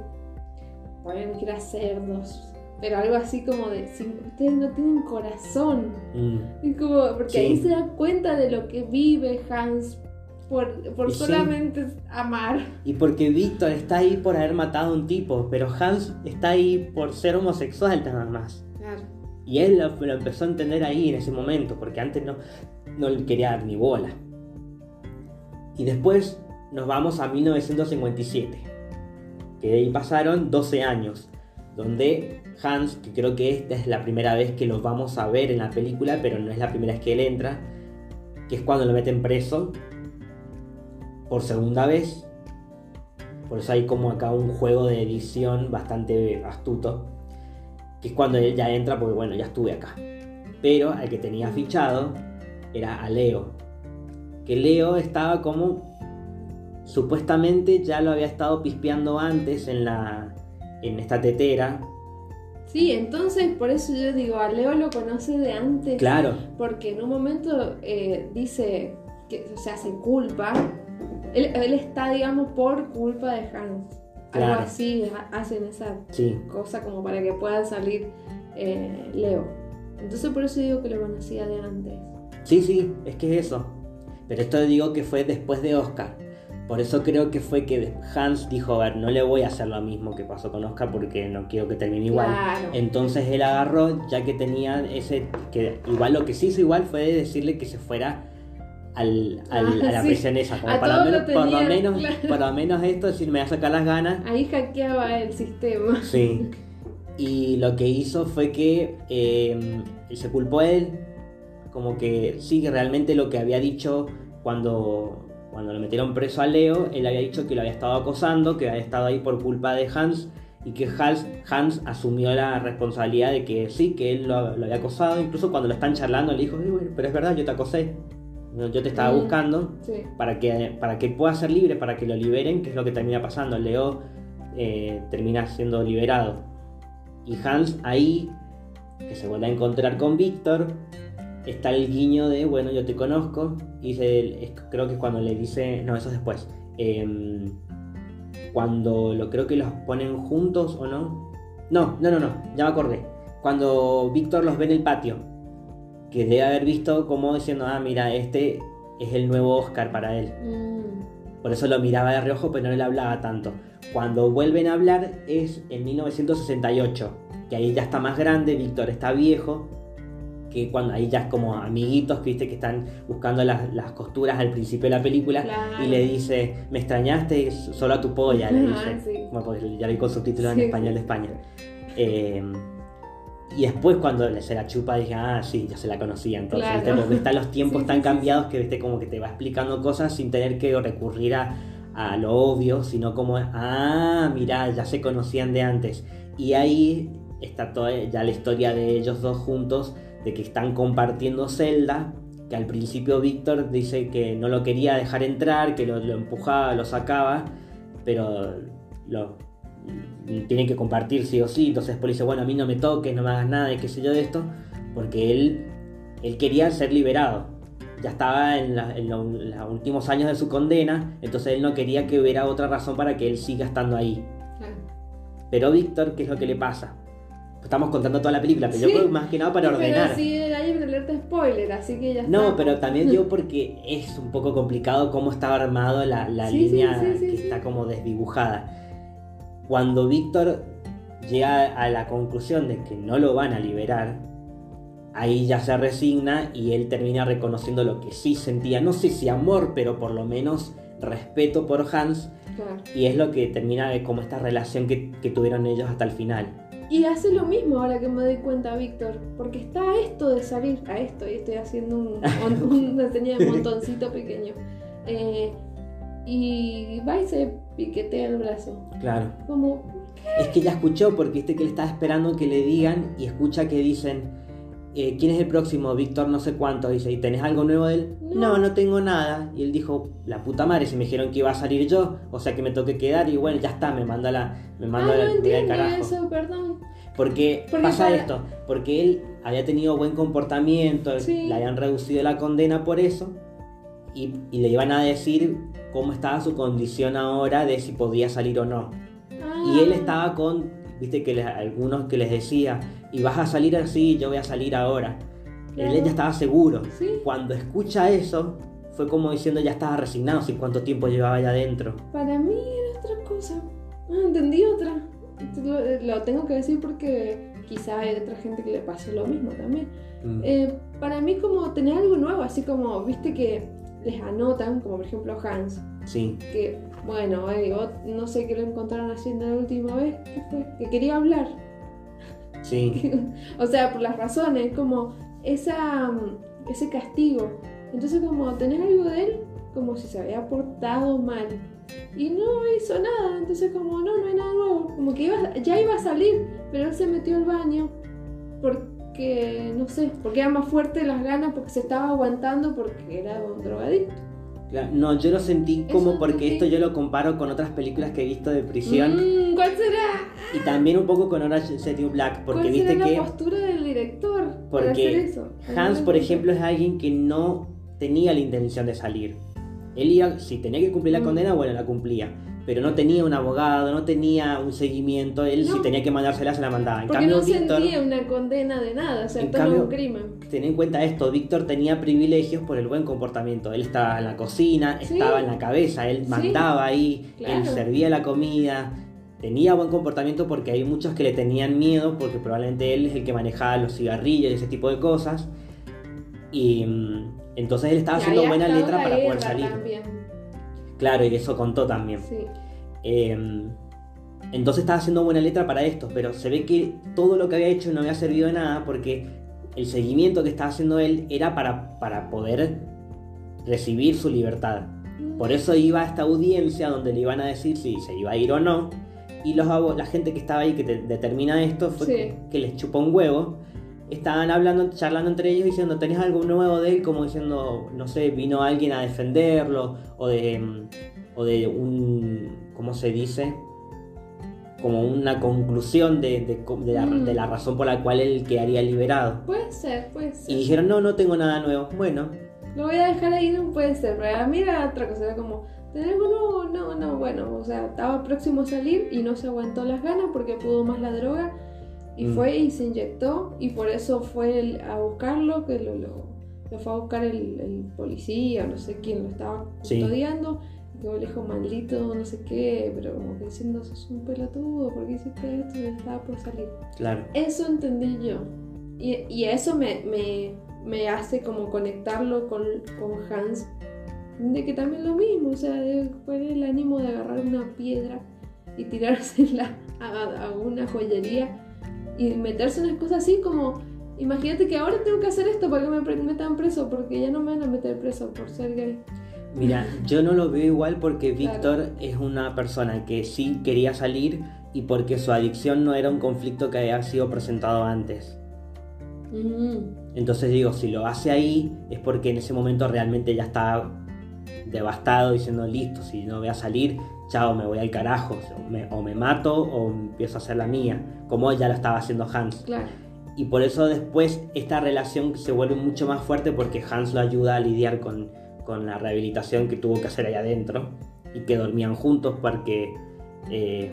Bueno, no quiero cerdos. Pero algo así como de. Si ustedes no tienen corazón. Mm. como, porque ahí se da cuenta de lo que vive Hans por, por solamente amar. Y porque Víctor está ahí por haber matado a un tipo, pero Hans está ahí por ser homosexual nada más. Claro. Y él lo, empezó a entender ahí en ese momento, porque antes no, no le quería dar ni bola. Y después nos vamos a 1957, que de ahí pasaron 12 años, donde Hans, que creo que esta es la primera vez que lo vamos a ver en la película, pero no es la primera vez que él entra, que es cuando lo meten preso por segunda vez. Por eso hay como acá un juego de edición bastante astuto que es cuando él ya entra porque bueno, ya estuve acá. Pero al que tenía fichado era a Leo. Que Leo estaba como supuestamente ya lo había estado pispeando antes en la en esta tetera. Sí, entonces por eso yo digo, a Leo lo conoce de antes. Claro. Porque en un momento eh, dice que, o sea, se culpa. Él, él, está, digamos, por culpa de Hans algo así, hacen esa cosa como para que pueda salir eh, Leo. Entonces por eso digo que lo conocía de antes. Sí, sí, es que es eso. Pero esto digo que fue después de Oscar. Por eso creo que fue que Hans dijo, a ver, no le voy a hacer lo mismo que pasó con Oscar porque no quiero que termine igual. Entonces él agarró, ya que tenía ese, que igual lo que sí hizo igual fue decirle que se fuera al, a la prisión esa, como para, menos, por, lo menos, para menos esto, si me va a sacar las ganas. Ahí hackeaba el sistema. Sí. Y lo que hizo fue que eh, se culpó a él, como que sí, realmente lo que había dicho cuando, cuando lo metieron preso a Leo, él había dicho que lo había estado acosando, que había estado ahí por culpa de Hans y que Hans, Hans asumió la responsabilidad de que sí, que él lo, había acosado, incluso cuando lo están charlando le dijo, pero es verdad, yo te acosé. Yo te estaba buscando para, que, para que pueda ser libre, para que lo liberen, que es lo que termina pasando. Leo eh, termina siendo liberado. Y Hans ahí, que se vuelve a encontrar con Víctor, está el guiño de, bueno, yo te conozco. Y creo que cuando le dice, no, eso es después. Em, cuando lo creo que los ponen juntos o no. No, no, no, no, ya me acordé. Cuando Víctor los ve en el patio que debe haber visto como diciendo, ah, mira, este es el nuevo Oscar para él. Mm, Por eso lo miraba de reojo, pero no le hablaba tanto. Cuando vuelven a hablar es en 1968, que ahí ya está más grande, Víctor está viejo, que cuando ahí ya es como amiguitos que viste que están buscando las, las costuras al principio de la película Claro. y le dice, me extrañaste solo a tu polla, le dice. sí. Bueno, porque ya vi con subtítulos Sí, en español de España. Eh, y después cuando le- se la chupa dije, ah, sí, ya se la conocía entonces, Claro. ¿viste? porque están los tiempos Sí, tan cambiados que viste como que te va explicando cosas sin tener que recurrir a, a lo obvio, sino como, ah, mirá, ya se conocían de antes. Y ahí está toda ya la historia de ellos dos juntos, de que están compartiendo celda, que al principio Víctor dice que no lo quería dejar entrar, que lo, lo empujaba, lo sacaba, pero lo tiene que compartir sí o sí, entonces después le dice, bueno, a mí no me toques, no me hagas nada y qué sé yo de esto, porque él, él quería ser liberado. Ya estaba en, la- en lo- en los últimos años de su condena, entonces él no quería que hubiera otra razón para que él siga estando ahí. claro. Pero Víctor, ¿qué es lo que le pasa? Estamos contando toda la película, pero yo creo que más que nada para ordenar. Pero sí, hay una alerta spoiler, así que ya está. No, pero también digo porque es un poco complicado cómo estaba armado la, la Sí, línea que está como desdibujada. Cuando Víctor llega a la conclusión de que no lo van a liberar, ahí ya se resigna y él termina reconociendo lo que sí sentía, no sé si amor, pero por lo menos respeto por Hans, Claro. y es lo que termina como esta relación que, que tuvieron ellos hasta el final. Y hace lo mismo ahora que me doy cuenta, Víctor, porque está esto de salir, a esto, y estoy haciendo un, mon- una señal de montoncito pequeño. Eh, y va y se piquetea el brazo. Claro. Como, Es que ya escuchó, porque viste que él estaba esperando que le digan y escucha que dicen, eh, ¿quién es el próximo? Víctor no sé cuánto. Dice, ¿y tenés algo nuevo de él? No. No, no tengo nada. Y él dijo, la puta madre, si me dijeron que iba a salir yo, o sea que me toque quedar y bueno, ya está, me manda la... Me ah, manda la no entiendo carajo. eso, perdón. Porque, Porque pasa para- esto, porque él había tenido buen comportamiento, Sí. le habían reducido la condena por eso, y, y le iban a decir cómo estaba su condición ahora de si podía salir o no. Y él Ah, estaba con, viste que les- algunos que les decía, y vas a salir así, yo voy a salir ahora. Claro. Él ya estaba seguro. Sí. Cuando escucha eso, fue como diciendo ya estaba resignado, sin cuánto tiempo llevaba allá adentro. Para mí era otra cosa. Ah, entendí otra. Lo, lo tengo que decir porque quizá hay otra gente que le pasó lo mismo también. Mm. Eh, para mí como tener algo nuevo, así como, viste que les anotan, como por ejemplo Hans, Sí, que, bueno, eh, no sé qué lo encontraron haciendo la última vez, ¿qué fue? Que quería hablar. sí, o sea, por las razones, como esa, mm, ese castigo. Entonces como tener algo de él, como si se había portado mal. Y no hizo nada, entonces como no, no hay nada nuevo. Como que iba, ya iba a salir, pero él se metió al baño porque, no sé, porque era más fuerte las ganas, porque se estaba aguantando porque era un drogadicto. Claro, No, yo lo sentí como porque esto yo lo comparo con otras películas que he visto de prisión Mm, ¿Cuál será? y también un poco con Orange is the New Black, porque ¿Cuál viste será que la postura del director para hacer Porque eso? Hans, por ejemplo, es alguien que no tenía la intención de salir. Él iba, si tenía que cumplir la Mm. condena, bueno, la cumplía. Pero no tenía un abogado, no tenía un seguimiento. Él si tenía que mandársela, se la mandaba. En Porque cambio, no Víctor, sentía una condena de nada, o sea, En todo cambio- un crimen. ten en cuenta esto, Víctor tenía privilegios por el buen comportamiento. Él estaba en la cocina, Sí. estaba en la cabeza, él Sí. mandaba ahí, él servía la comida. Tenía buen comportamiento porque hay muchos que le tenían miedo porque probablemente él es el que manejaba los cigarrillos y ese tipo de cosas. Y mm, entonces él estaba Y haciendo buena letra para poder salir. También. Claro, y eso contó también. Sí. Eh, entonces estaba haciendo buena letra para esto, pero se ve que todo lo que había hecho no había servido de nada porque el seguimiento que estaba haciendo él era para, para poder recibir su libertad. Por eso iba a esta audiencia donde le iban a decir si se iba a ir o no. Y los, la gente que estaba ahí que te- determina esto fue Sí. que les chupó un huevo. Estaban hablando, charlando entre ellos diciendo, ¿tenés algo nuevo de él? Como diciendo, no sé, vino alguien a defenderlo o de, mm, o de un, ¿cómo se dice? Como una conclusión de, de de la, Mm. de la razón por la cual él quedaría liberado. Puede ser, puede ser. Y dijeron, no, no tengo nada nuevo. Bueno, Lo voy a dejar ahí, no puede ser. Pero a mí era otra cosa, era como, ¿tenés algo nuevo? No, no, bueno, o sea, estaba próximo a salir y no se aguantó las ganas porque pudo más la droga. Y Mm. fue y se inyectó y por eso fue a buscarlo, que lo, lo, lo fue a buscar el, el policía, no sé quién lo estaba Sí. custodiando. Y que le dijo, maldito, no sé qué, pero como que diciendo, sos un pelotudo, ¿por qué hiciste esto? Y estaba por salir. Claro. Eso entendí yo. Y, y eso me, me, me hace como conectarlo con, con Hans. De que también lo mismo, o sea, de cuál el ánimo de agarrar una piedra y tirársela a, a una joyería y meterse en unas cosas así como, imagínate que ahora tengo que hacer esto para que me metan preso, porque ya no me van a meter preso por ser gay. Mira, yo no lo veo igual porque Claro. Víctor es una persona que sí quería salir y porque su adicción no era un conflicto que había sido presentado antes. Mm, Entonces digo, si lo hace ahí es porque en ese momento realmente ya estaba devastado diciendo, listo, si no voy a salir, chao, me voy al carajo, o me, o me mato o empiezo a hacer la mía, como ya lo estaba haciendo Hans. claro. Y por eso después esta relación se vuelve mucho más fuerte porque Hans lo ayuda a lidiar con, con la rehabilitación que tuvo que hacer ahí adentro y que dormían juntos porque eh,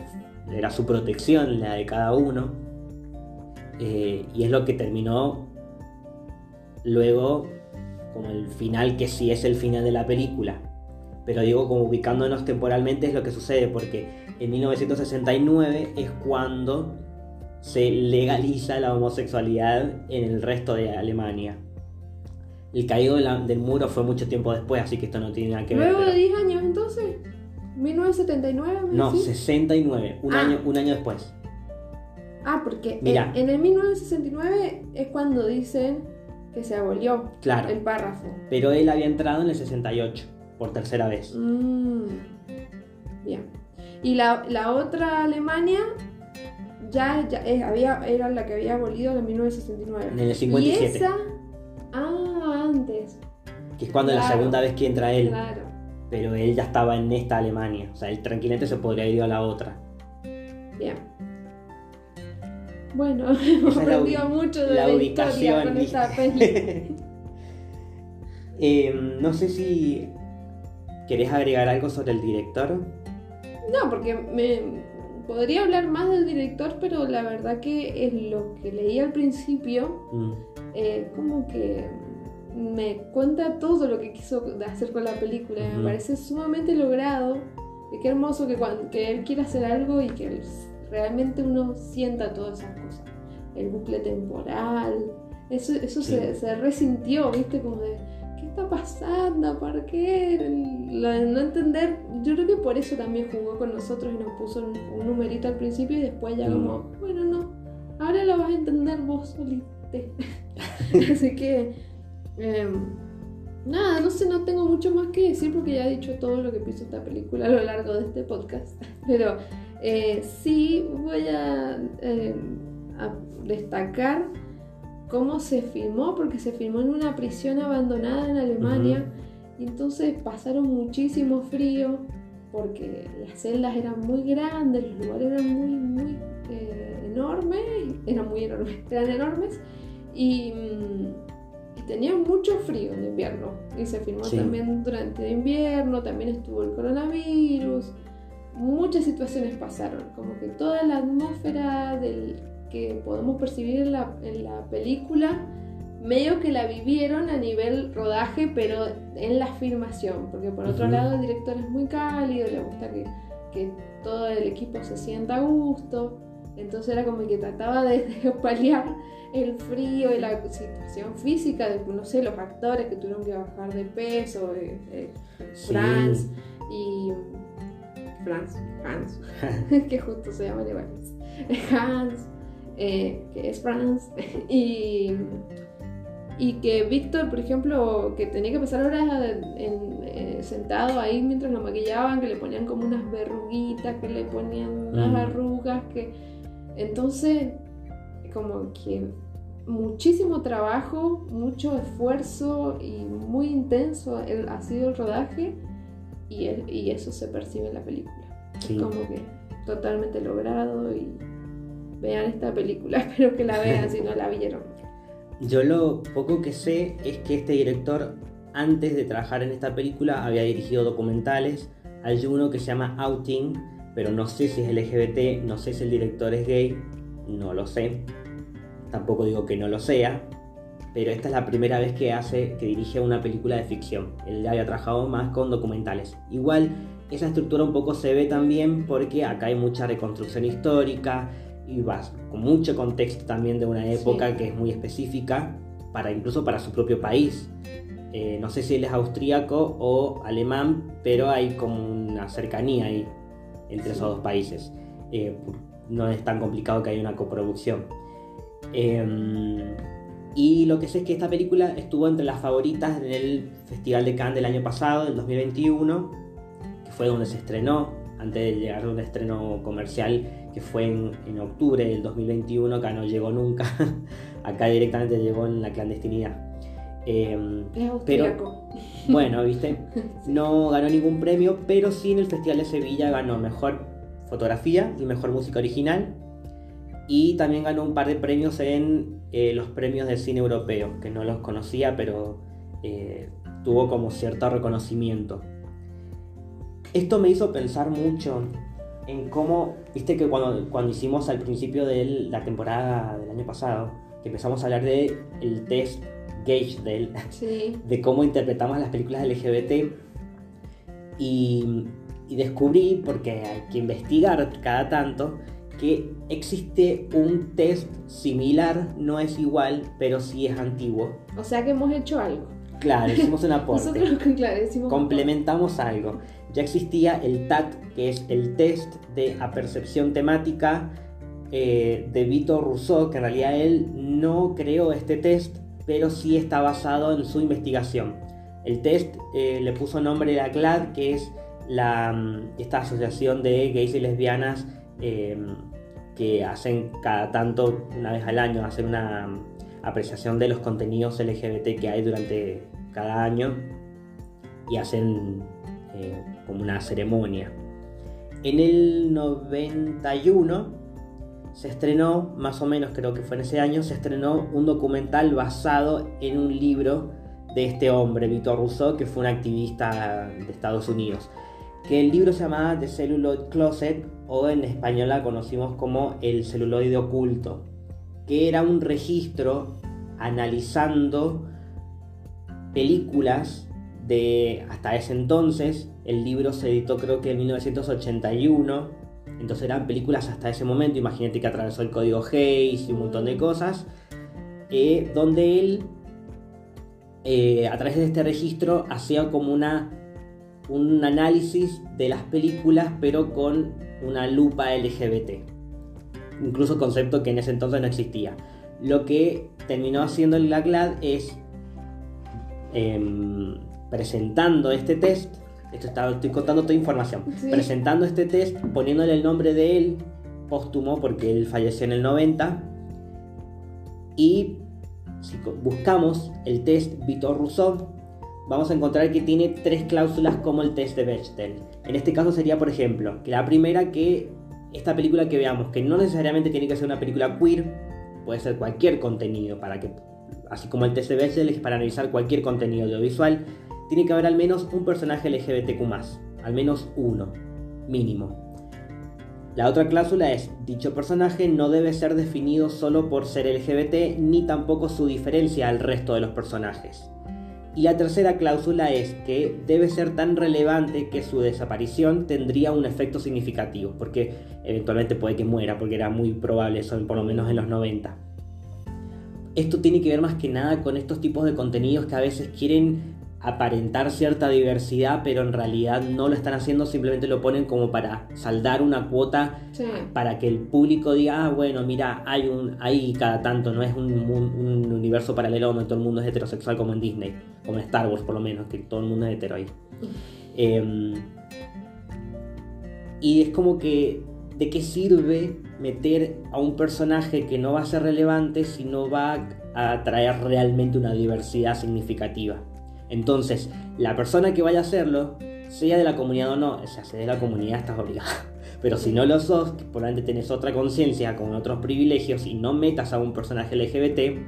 era su protección la de cada uno. Eh, y es lo que terminó luego como el final que sí es el final de la película. Pero digo, como ubicándonos temporalmente es lo que sucede porque en 1969 es cuando se legaliza la homosexualidad en el resto de Alemania. El caído de la- del muro fue mucho tiempo después, así que esto no tiene nada que ver. Luego de pero- 10 años entonces, 1979, ¿me No, decís? 69, un, Ah. año, un año después. Ah, porque en- Mira. En, el 1969 es cuando dicen que se abolió Claro. el párrafo. Pero él había entrado en el 68, por tercera vez. Mm, bien. Y la, la otra Alemania ya, ya eh, había, era la que había abolido en 1969. En el 57. Y esa. Ah, antes. Que es cuando la Claro. segunda vez que entra él. Claro. Pero él ya estaba en esta Alemania. O sea, él tranquilamente se podría ir a la otra. Bien. Bueno, es la mucho de la la, ubicación, historia con esta peli. Eh, no sé si querés agregar algo sobre el director. No, porque me podría hablar más del director, pero la verdad que es lo que leí al principio, Mm, eh, como que me cuenta todo lo que quiso hacer con la película. Me parece sumamente logrado. Y qué hermoso que, cuando, que él quiera hacer algo y que realmente uno sienta todas esas cosas. El bucle temporal. Eso, eso Sí. se, se resintió, ¿viste? Como de, ¿qué está pasando? ¿Por qué? Lo de no entender. Yo creo que por eso también jugó con nosotros y nos puso un, un numerito al principio y después ya como, bueno, no. Ahora lo vas a entender vos solite. Así que, em, nada, no sé, no tengo mucho más que decir porque ya he dicho todo lo que pienso esta película a lo largo de este podcast. Pero eh, sí voy a, em, a destacar cómo se filmó, porque se filmó en una prisión abandonada en Alemania. Y entonces pasaron muchísimo frío porque las celdas eran muy grandes, los lugares eran muy, muy eh, enormes, eran muy enormes, eran enormes y, mm, y tenían mucho frío en invierno. Y se filmó Sí. también durante el invierno, también estuvo el coronavirus, muchas situaciones pasaron, como que toda la atmósfera del, que podemos percibir en la, en la película medio que la vivieron a nivel rodaje, pero en la filmación, porque por otro lado el director es muy cálido, le gusta que, que todo el equipo se sienta a gusto, entonces era como que trataba de, de paliar el frío y la situación física de, no sé, los actores que tuvieron que bajar de peso, eh, eh, Sí. Franz y... Franz, Hans, que justo se llaman iguales. Hans, eh, que es Franz, y, y que Víctor, por ejemplo, que tenía que pasar horas en- eh, sentado ahí mientras lo maquillaban, que le ponían como unas verruguitas, que le ponían unas Mm. arrugas, que entonces como que muchísimo trabajo, mucho esfuerzo y muy intenso el- ha sido el rodaje y, el- y eso se percibe en la película Sí. como que totalmente logrado y vean esta película, espero que la vean si no la vieron. Yo lo poco que sé es que este director, antes de trabajar en esta película, había dirigido documentales. Hay uno que se llama Outing, pero no sé si es LGBT, no sé si el director es gay. no lo sé. Tampoco digo que no lo sea, pero esta es la primera vez que hace, que dirige una película de ficción. Él ya había trabajado más con documentales. Igual esa estructura un poco se ve también porque acá hay mucha reconstrucción histórica y vas con mucho contexto también de una época que es muy específica para incluso para su propio país. Eh, no sé si él es austríaco o alemán, pero hay como una cercanía ahí entre esos dos países. Eh, no es tan complicado que haya una coproducción. Em, y lo que sé es que esta película estuvo entre las favoritas del Festival de Cannes del año pasado, del 2021, que fue donde se estrenó, antes de llegar a un estreno comercial que fue en, octubre del 2021, acá no llegó nunca, acá directamente llegó en la clandestinidad. Em, pero bueno, viste, no ganó ningún premio, pero sí en el Festival de Sevilla ganó mejor fotografía y mejor música original. Y también ganó un par de premios en eh, los premios de cine europeo, que no los conocía, pero eh, tuvo como cierto reconocimiento. Esto me hizo pensar mucho en cómo, viste que cuando, cuando hicimos al principio de la temporada del año pasado, que empezamos a hablar de el test Gage de, de cómo interpretamos las películas LGBT, y, y descubrí, porque hay que investigar cada tanto, que existe un test similar, no es igual, pero sí es antiguo. O sea que hemos hecho algo. Claro, hicimos un aporte. Nosotros, claro, Complementamos algo. Ya existía el TAT, que es el test de apercepción temática eh, de Vito Rousseau, que en realidad él no creó este test, pero sí está basado en su investigación. El test eh, le puso nombre a GLAD, que es la, mm, esta asociación de gays y lesbianas eh, que hacen cada tanto, una vez al año, hacen una apreciación de los contenidos LGBT que hay durante cada año y hacen eh, como una ceremonia. En el 91 se estrenó, más o menos creo que fue en ese año, se estrenó un documental basado en un libro de este hombre, Victor Rousseau, que fue un activista de Estados Unidos que el libro se llamaba The Celluloid Closet o en español la conocimos como El celuloide oculto, que era un registro analizando películas de hasta ese entonces. El libro se editó creo que en 1981, entonces eran películas hasta ese momento, imagínate que atravesó el código Hayes y un montón de cosas, eh, donde él eh, a través de este registro hacía como una un análisis de las películas pero con una lupa LGBT. Incluso concepto que en ese entonces no existía. Lo que terminó haciendo el GLAD es em, presentando este test, esto está, estoy contando toda información, presentando este test, poniéndole el nombre de él, póstumo, porque él falleció en el 90, y si buscamos el test Vitor Rousseau, vamos a encontrar que tiene tres cláusulas como el test de Bechdel. En este caso sería, por ejemplo, que la primera que esta película que veamos, que no necesariamente tiene que ser una película queer, puede ser cualquier contenido, para que, así como el test de Bechdel es para analizar cualquier contenido audiovisual, tiene que haber al menos un personaje LGBTQ+, al menos uno, mínimo. La otra cláusula es, dicho personaje no debe ser definido solo por ser LGBT ni tampoco su diferencia al resto de los personajes. Y la tercera cláusula es que debe ser tan relevante que su desaparición tendría un efecto significativo, porque eventualmente puede que muera, porque era muy probable eso, por lo menos en los 90. Esto tiene que ver más que nada con estos tipos de contenidos que a veces quieren aparentar cierta diversidad, pero en realidad no lo están haciendo, simplemente lo ponen como para saldar una cuota para que el público diga, ah, bueno, mira, hay un, hay cada tanto, no es un, universo paralelo donde todo el mundo es heterosexual como en Disney, como en Star Wars por lo menos, que todo el mundo es hetero ahí. Em, y es como que, ¿de qué sirve meter a un personaje que no va a ser relevante si no va a traer realmente una diversidad significativa? Entonces, la persona que vaya a hacerlo, sea de la comunidad o no, o sea, sea de la comunidad estás obligado. Pero si no lo sos, que probablemente tenés otra conciencia con otros privilegios y no metas a un personaje LGBT,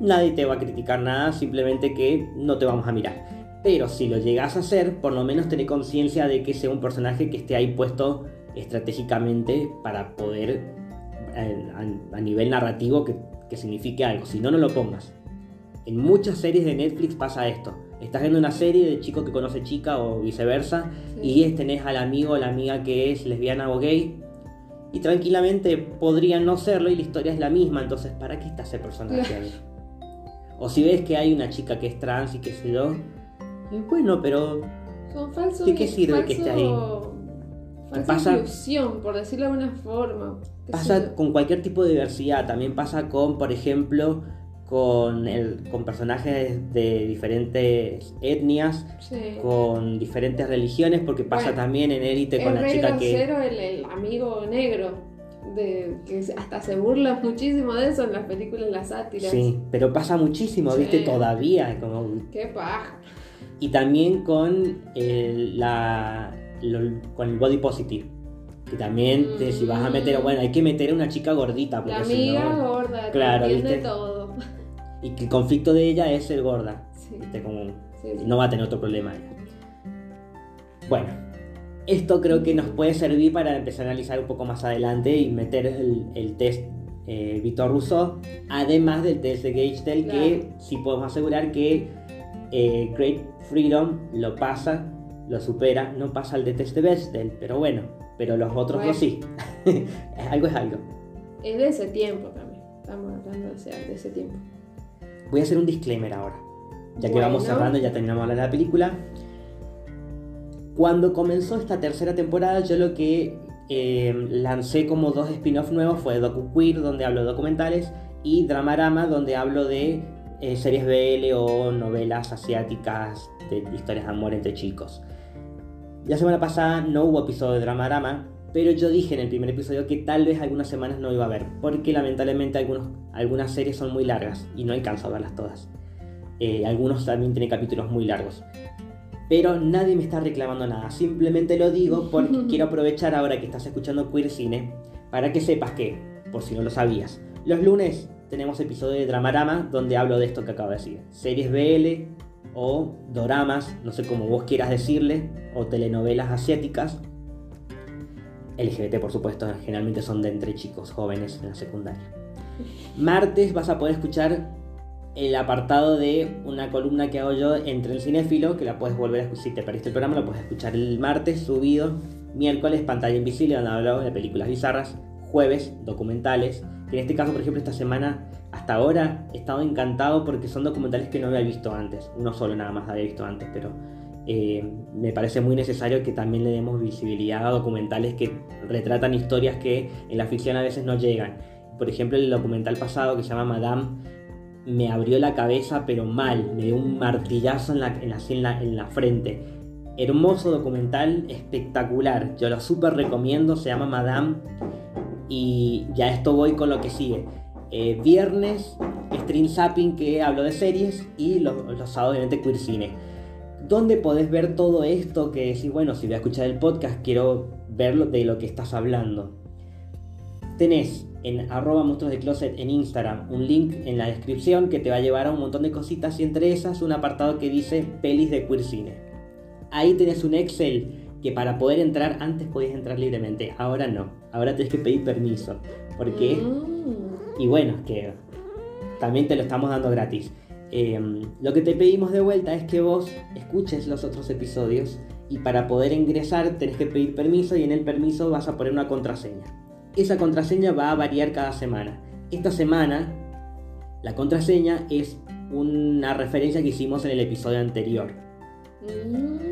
nadie te va a criticar nada, simplemente que no te vamos a mirar. Pero si lo llegas a hacer, por lo menos tener conciencia de que sea un personaje que esté ahí puesto estratégicamente para poder eh, a, a nivel narrativo que, que signifique algo. Si no, no lo pongas. En muchas series de Netflix pasa esto. Estás viendo una serie de chico que conoce chica o viceversa Sí. y tenés al amigo o la amiga que es lesbiana o gay y tranquilamente podría no serlo y la historia es la misma, entonces ¿para qué está ese personaje ahí? O si ves que hay una chica que es trans y qué sé yo, y bueno, pero Son falsos. ¿De qué sirve que esté ahí? Falsa Pasa- inclusión, por decirlo de alguna forma. Pasa con cualquier tipo de diversidad, también pasa con, por ejemplo, con, el, con personajes de diferentes etnias, Sí. con diferentes religiones, porque pasa Bueno, también en Élite con la chica que... el, el amigo negro. De, que hasta se burla muchísimo de eso en las películas, las sátiras. Sí, pero pasa muchísimo, Sí. ¿viste? Todavía, como Qué paja. Y también con el, la, lo- con el body positive. Que también, te- si vas a meter, Mm. bueno, hay que meter a una chica gordita, porque La si amiga no. gorda, Claro, que entiende ¿viste? todo. Y que el conflicto de ella es ser gorda. Sí, ¿viste? Como, sí, no va a tener otro problema ella. Bueno, esto creo que nos puede servir para empezar a analizar un poco más adelante y meter el, el test eh, Víctor Rousseau, además del test de Gagedale, que Claro. sí podemos asegurar que eh, Great Freedom lo pasa, lo supera, no pasa el de test de Bechdel, pero bueno, pero los otros Bueno. dos sí. algo es algo. Es de ese tiempo también. Estamos hablando de ese, de ese tiempo. Voy a hacer un disclaimer ahora. Ya que vamos Bueno. cerrando, ya terminamos de hablar de la película. Cuando comenzó esta tercera temporada, yo lo que eh, lancé como dos spin-off nuevos fue Docu Queer, donde hablo de documentales, y Dramarama, donde hablo de eh, series BL o novelas asiáticas de historias de amor entre chicos. La semana pasada no hubo episodio de Dramarama, pero yo dije en el primer episodio que tal vez algunas semanas no iba a haber, porque lamentablemente algunos, algunas series son muy largas y no alcanzo a verlas todas. Eh, algunos también tienen capítulos muy largos. Pero nadie me está reclamando nada, simplemente lo digo porque quiero aprovechar ahora que estás escuchando Queer Cine para que sepas que, por si no lo sabías, los lunes tenemos episodio de Dramarama donde hablo de esto que acabo de decir. Series BL o doramas, no sé cómo vos quieras decirle, o telenovelas asiáticas. LGBT, por supuesto, generalmente son de entre chicos jóvenes en la secundaria. Martes vas a poder escuchar el apartado de una columna que hago yo entre el cinéfilo, que la puedes volver a escuchar. Si te perdiste el programa, lo puedes escuchar el martes subido. Miércoles, pantalla invisible, donde hablo de películas bizarras. Jueves, documentales. En este caso, por ejemplo, esta semana, hasta ahora, he estado encantado porque son documentales que no había visto antes. Uno solo nada más había visto antes, pero eh, me parece muy necesario que también le demos visibilidad a documentales que retratan historias que en la ficción a veces no llegan. Por ejemplo, el documental pasado que se llama Madame me abrió la cabeza, pero mal, me dio un martillazo en la, en la, frente. Hermoso documental, espectacular. Yo lo súper recomiendo, se llama Madame. Y ya esto voy con lo que sigue. Eh, viernes, Stream Zapping, que hablo de series. Y los, los sábados, obviamente, Queer Cine. ¿Dónde podés ver todo esto que decís, bueno, si voy a escuchar el podcast, quiero verlo de lo que estás hablando? Tenés en arroba monstruos de closet en Instagram un link en la descripción que te va a llevar a un montón de cositas y entre esas un apartado que dice pelis de queer cine. Ahí tenés un Excel que para poder entrar antes podías entrar libremente, ahora no, ahora tenés que pedir permiso. Porque, Mm. y bueno, es que también te lo estamos dando gratis. Eh, lo que te pedimos de vuelta es que vos escuches los otros episodios y para poder ingresar tenés que pedir permiso y en el permiso vas a poner una contraseña. Esa contraseña va a variar cada semana. Esta semana la contraseña es una referencia que hicimos en el episodio anterior. Mm.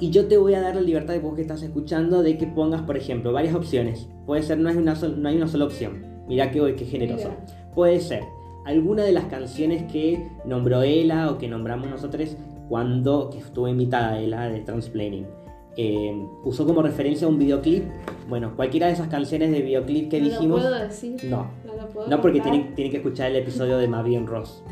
Y yo te voy a dar la libertad de vos que estás escuchando de que pongas, por ejemplo, varias opciones. Puede ser, no hay una, sol- no hay una sola opción. Mirá que hoy, qué generoso. Mira. Puede ser alguna de las canciones que nombró Ela o que nombramos nosotros cuando que estuvo invitada Ela de Transplaining. Eh, usó como referencia un videoclip. Bueno, cualquiera de esas canciones de videoclip que no dijimos. Lo puedo decir. No, No lo puedo no porque tienen, tienen que escuchar el episodio de Mavion Ross.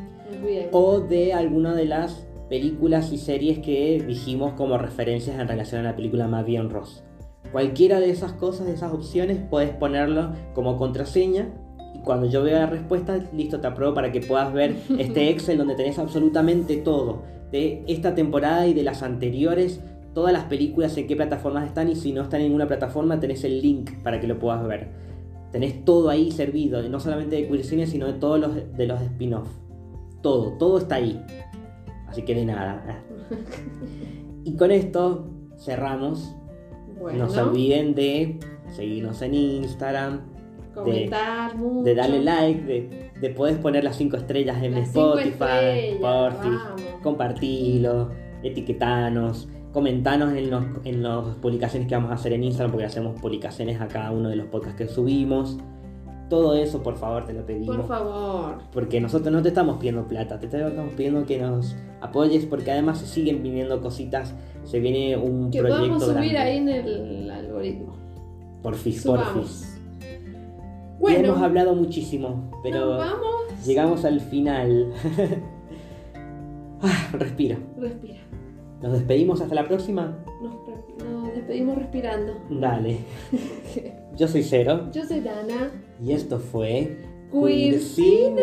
Bien. O de alguna de las películas y series que dijimos como referencias en relación a la película Mavion Ross. Cualquiera de esas cosas, de esas opciones, puedes ponerlo como contraseña. Cuando yo vea la respuesta, listo, te apruebo para que puedas ver este Excel donde tenés absolutamente todo. De esta temporada y de las anteriores, todas las películas, en qué plataformas están. Y si no están en ninguna plataforma, tenés el link para que lo puedas ver. tenés todo ahí servido, no solamente de Queer Cine, sino de todos los, de los spin-off. Todo, todo está ahí. Así que de nada. y con esto cerramos. Bueno, No se olviden de seguirnos en Instagram, comentar mucho. de darle like, de, de podés poner las 5 estrellas en Las Spotify, estrellas, vamos. compartilo, etiquetanos, comentanos en las en las publicaciones que vamos a hacer en Instagram, porque hacemos publicaciones a cada uno de los podcasts que subimos. Todo eso, por favor, te lo pedimos. Por favor. Porque nosotros no te estamos pidiendo plata, te estamos pidiendo que nos apoyes, porque además se siguen viniendo cositas, se viene un Que proyecto podamos subir grande. ahí en el algoritmo. Porfis. Y Bueno, hemos hablado muchísimo, pero vamos. llegamos al final. Ah, respira. Respira. Nos despedimos hasta la próxima. Nos, nos despedimos respirando. Dale. Yo soy Cero Yo soy Dana. y esto fue Queer Cine.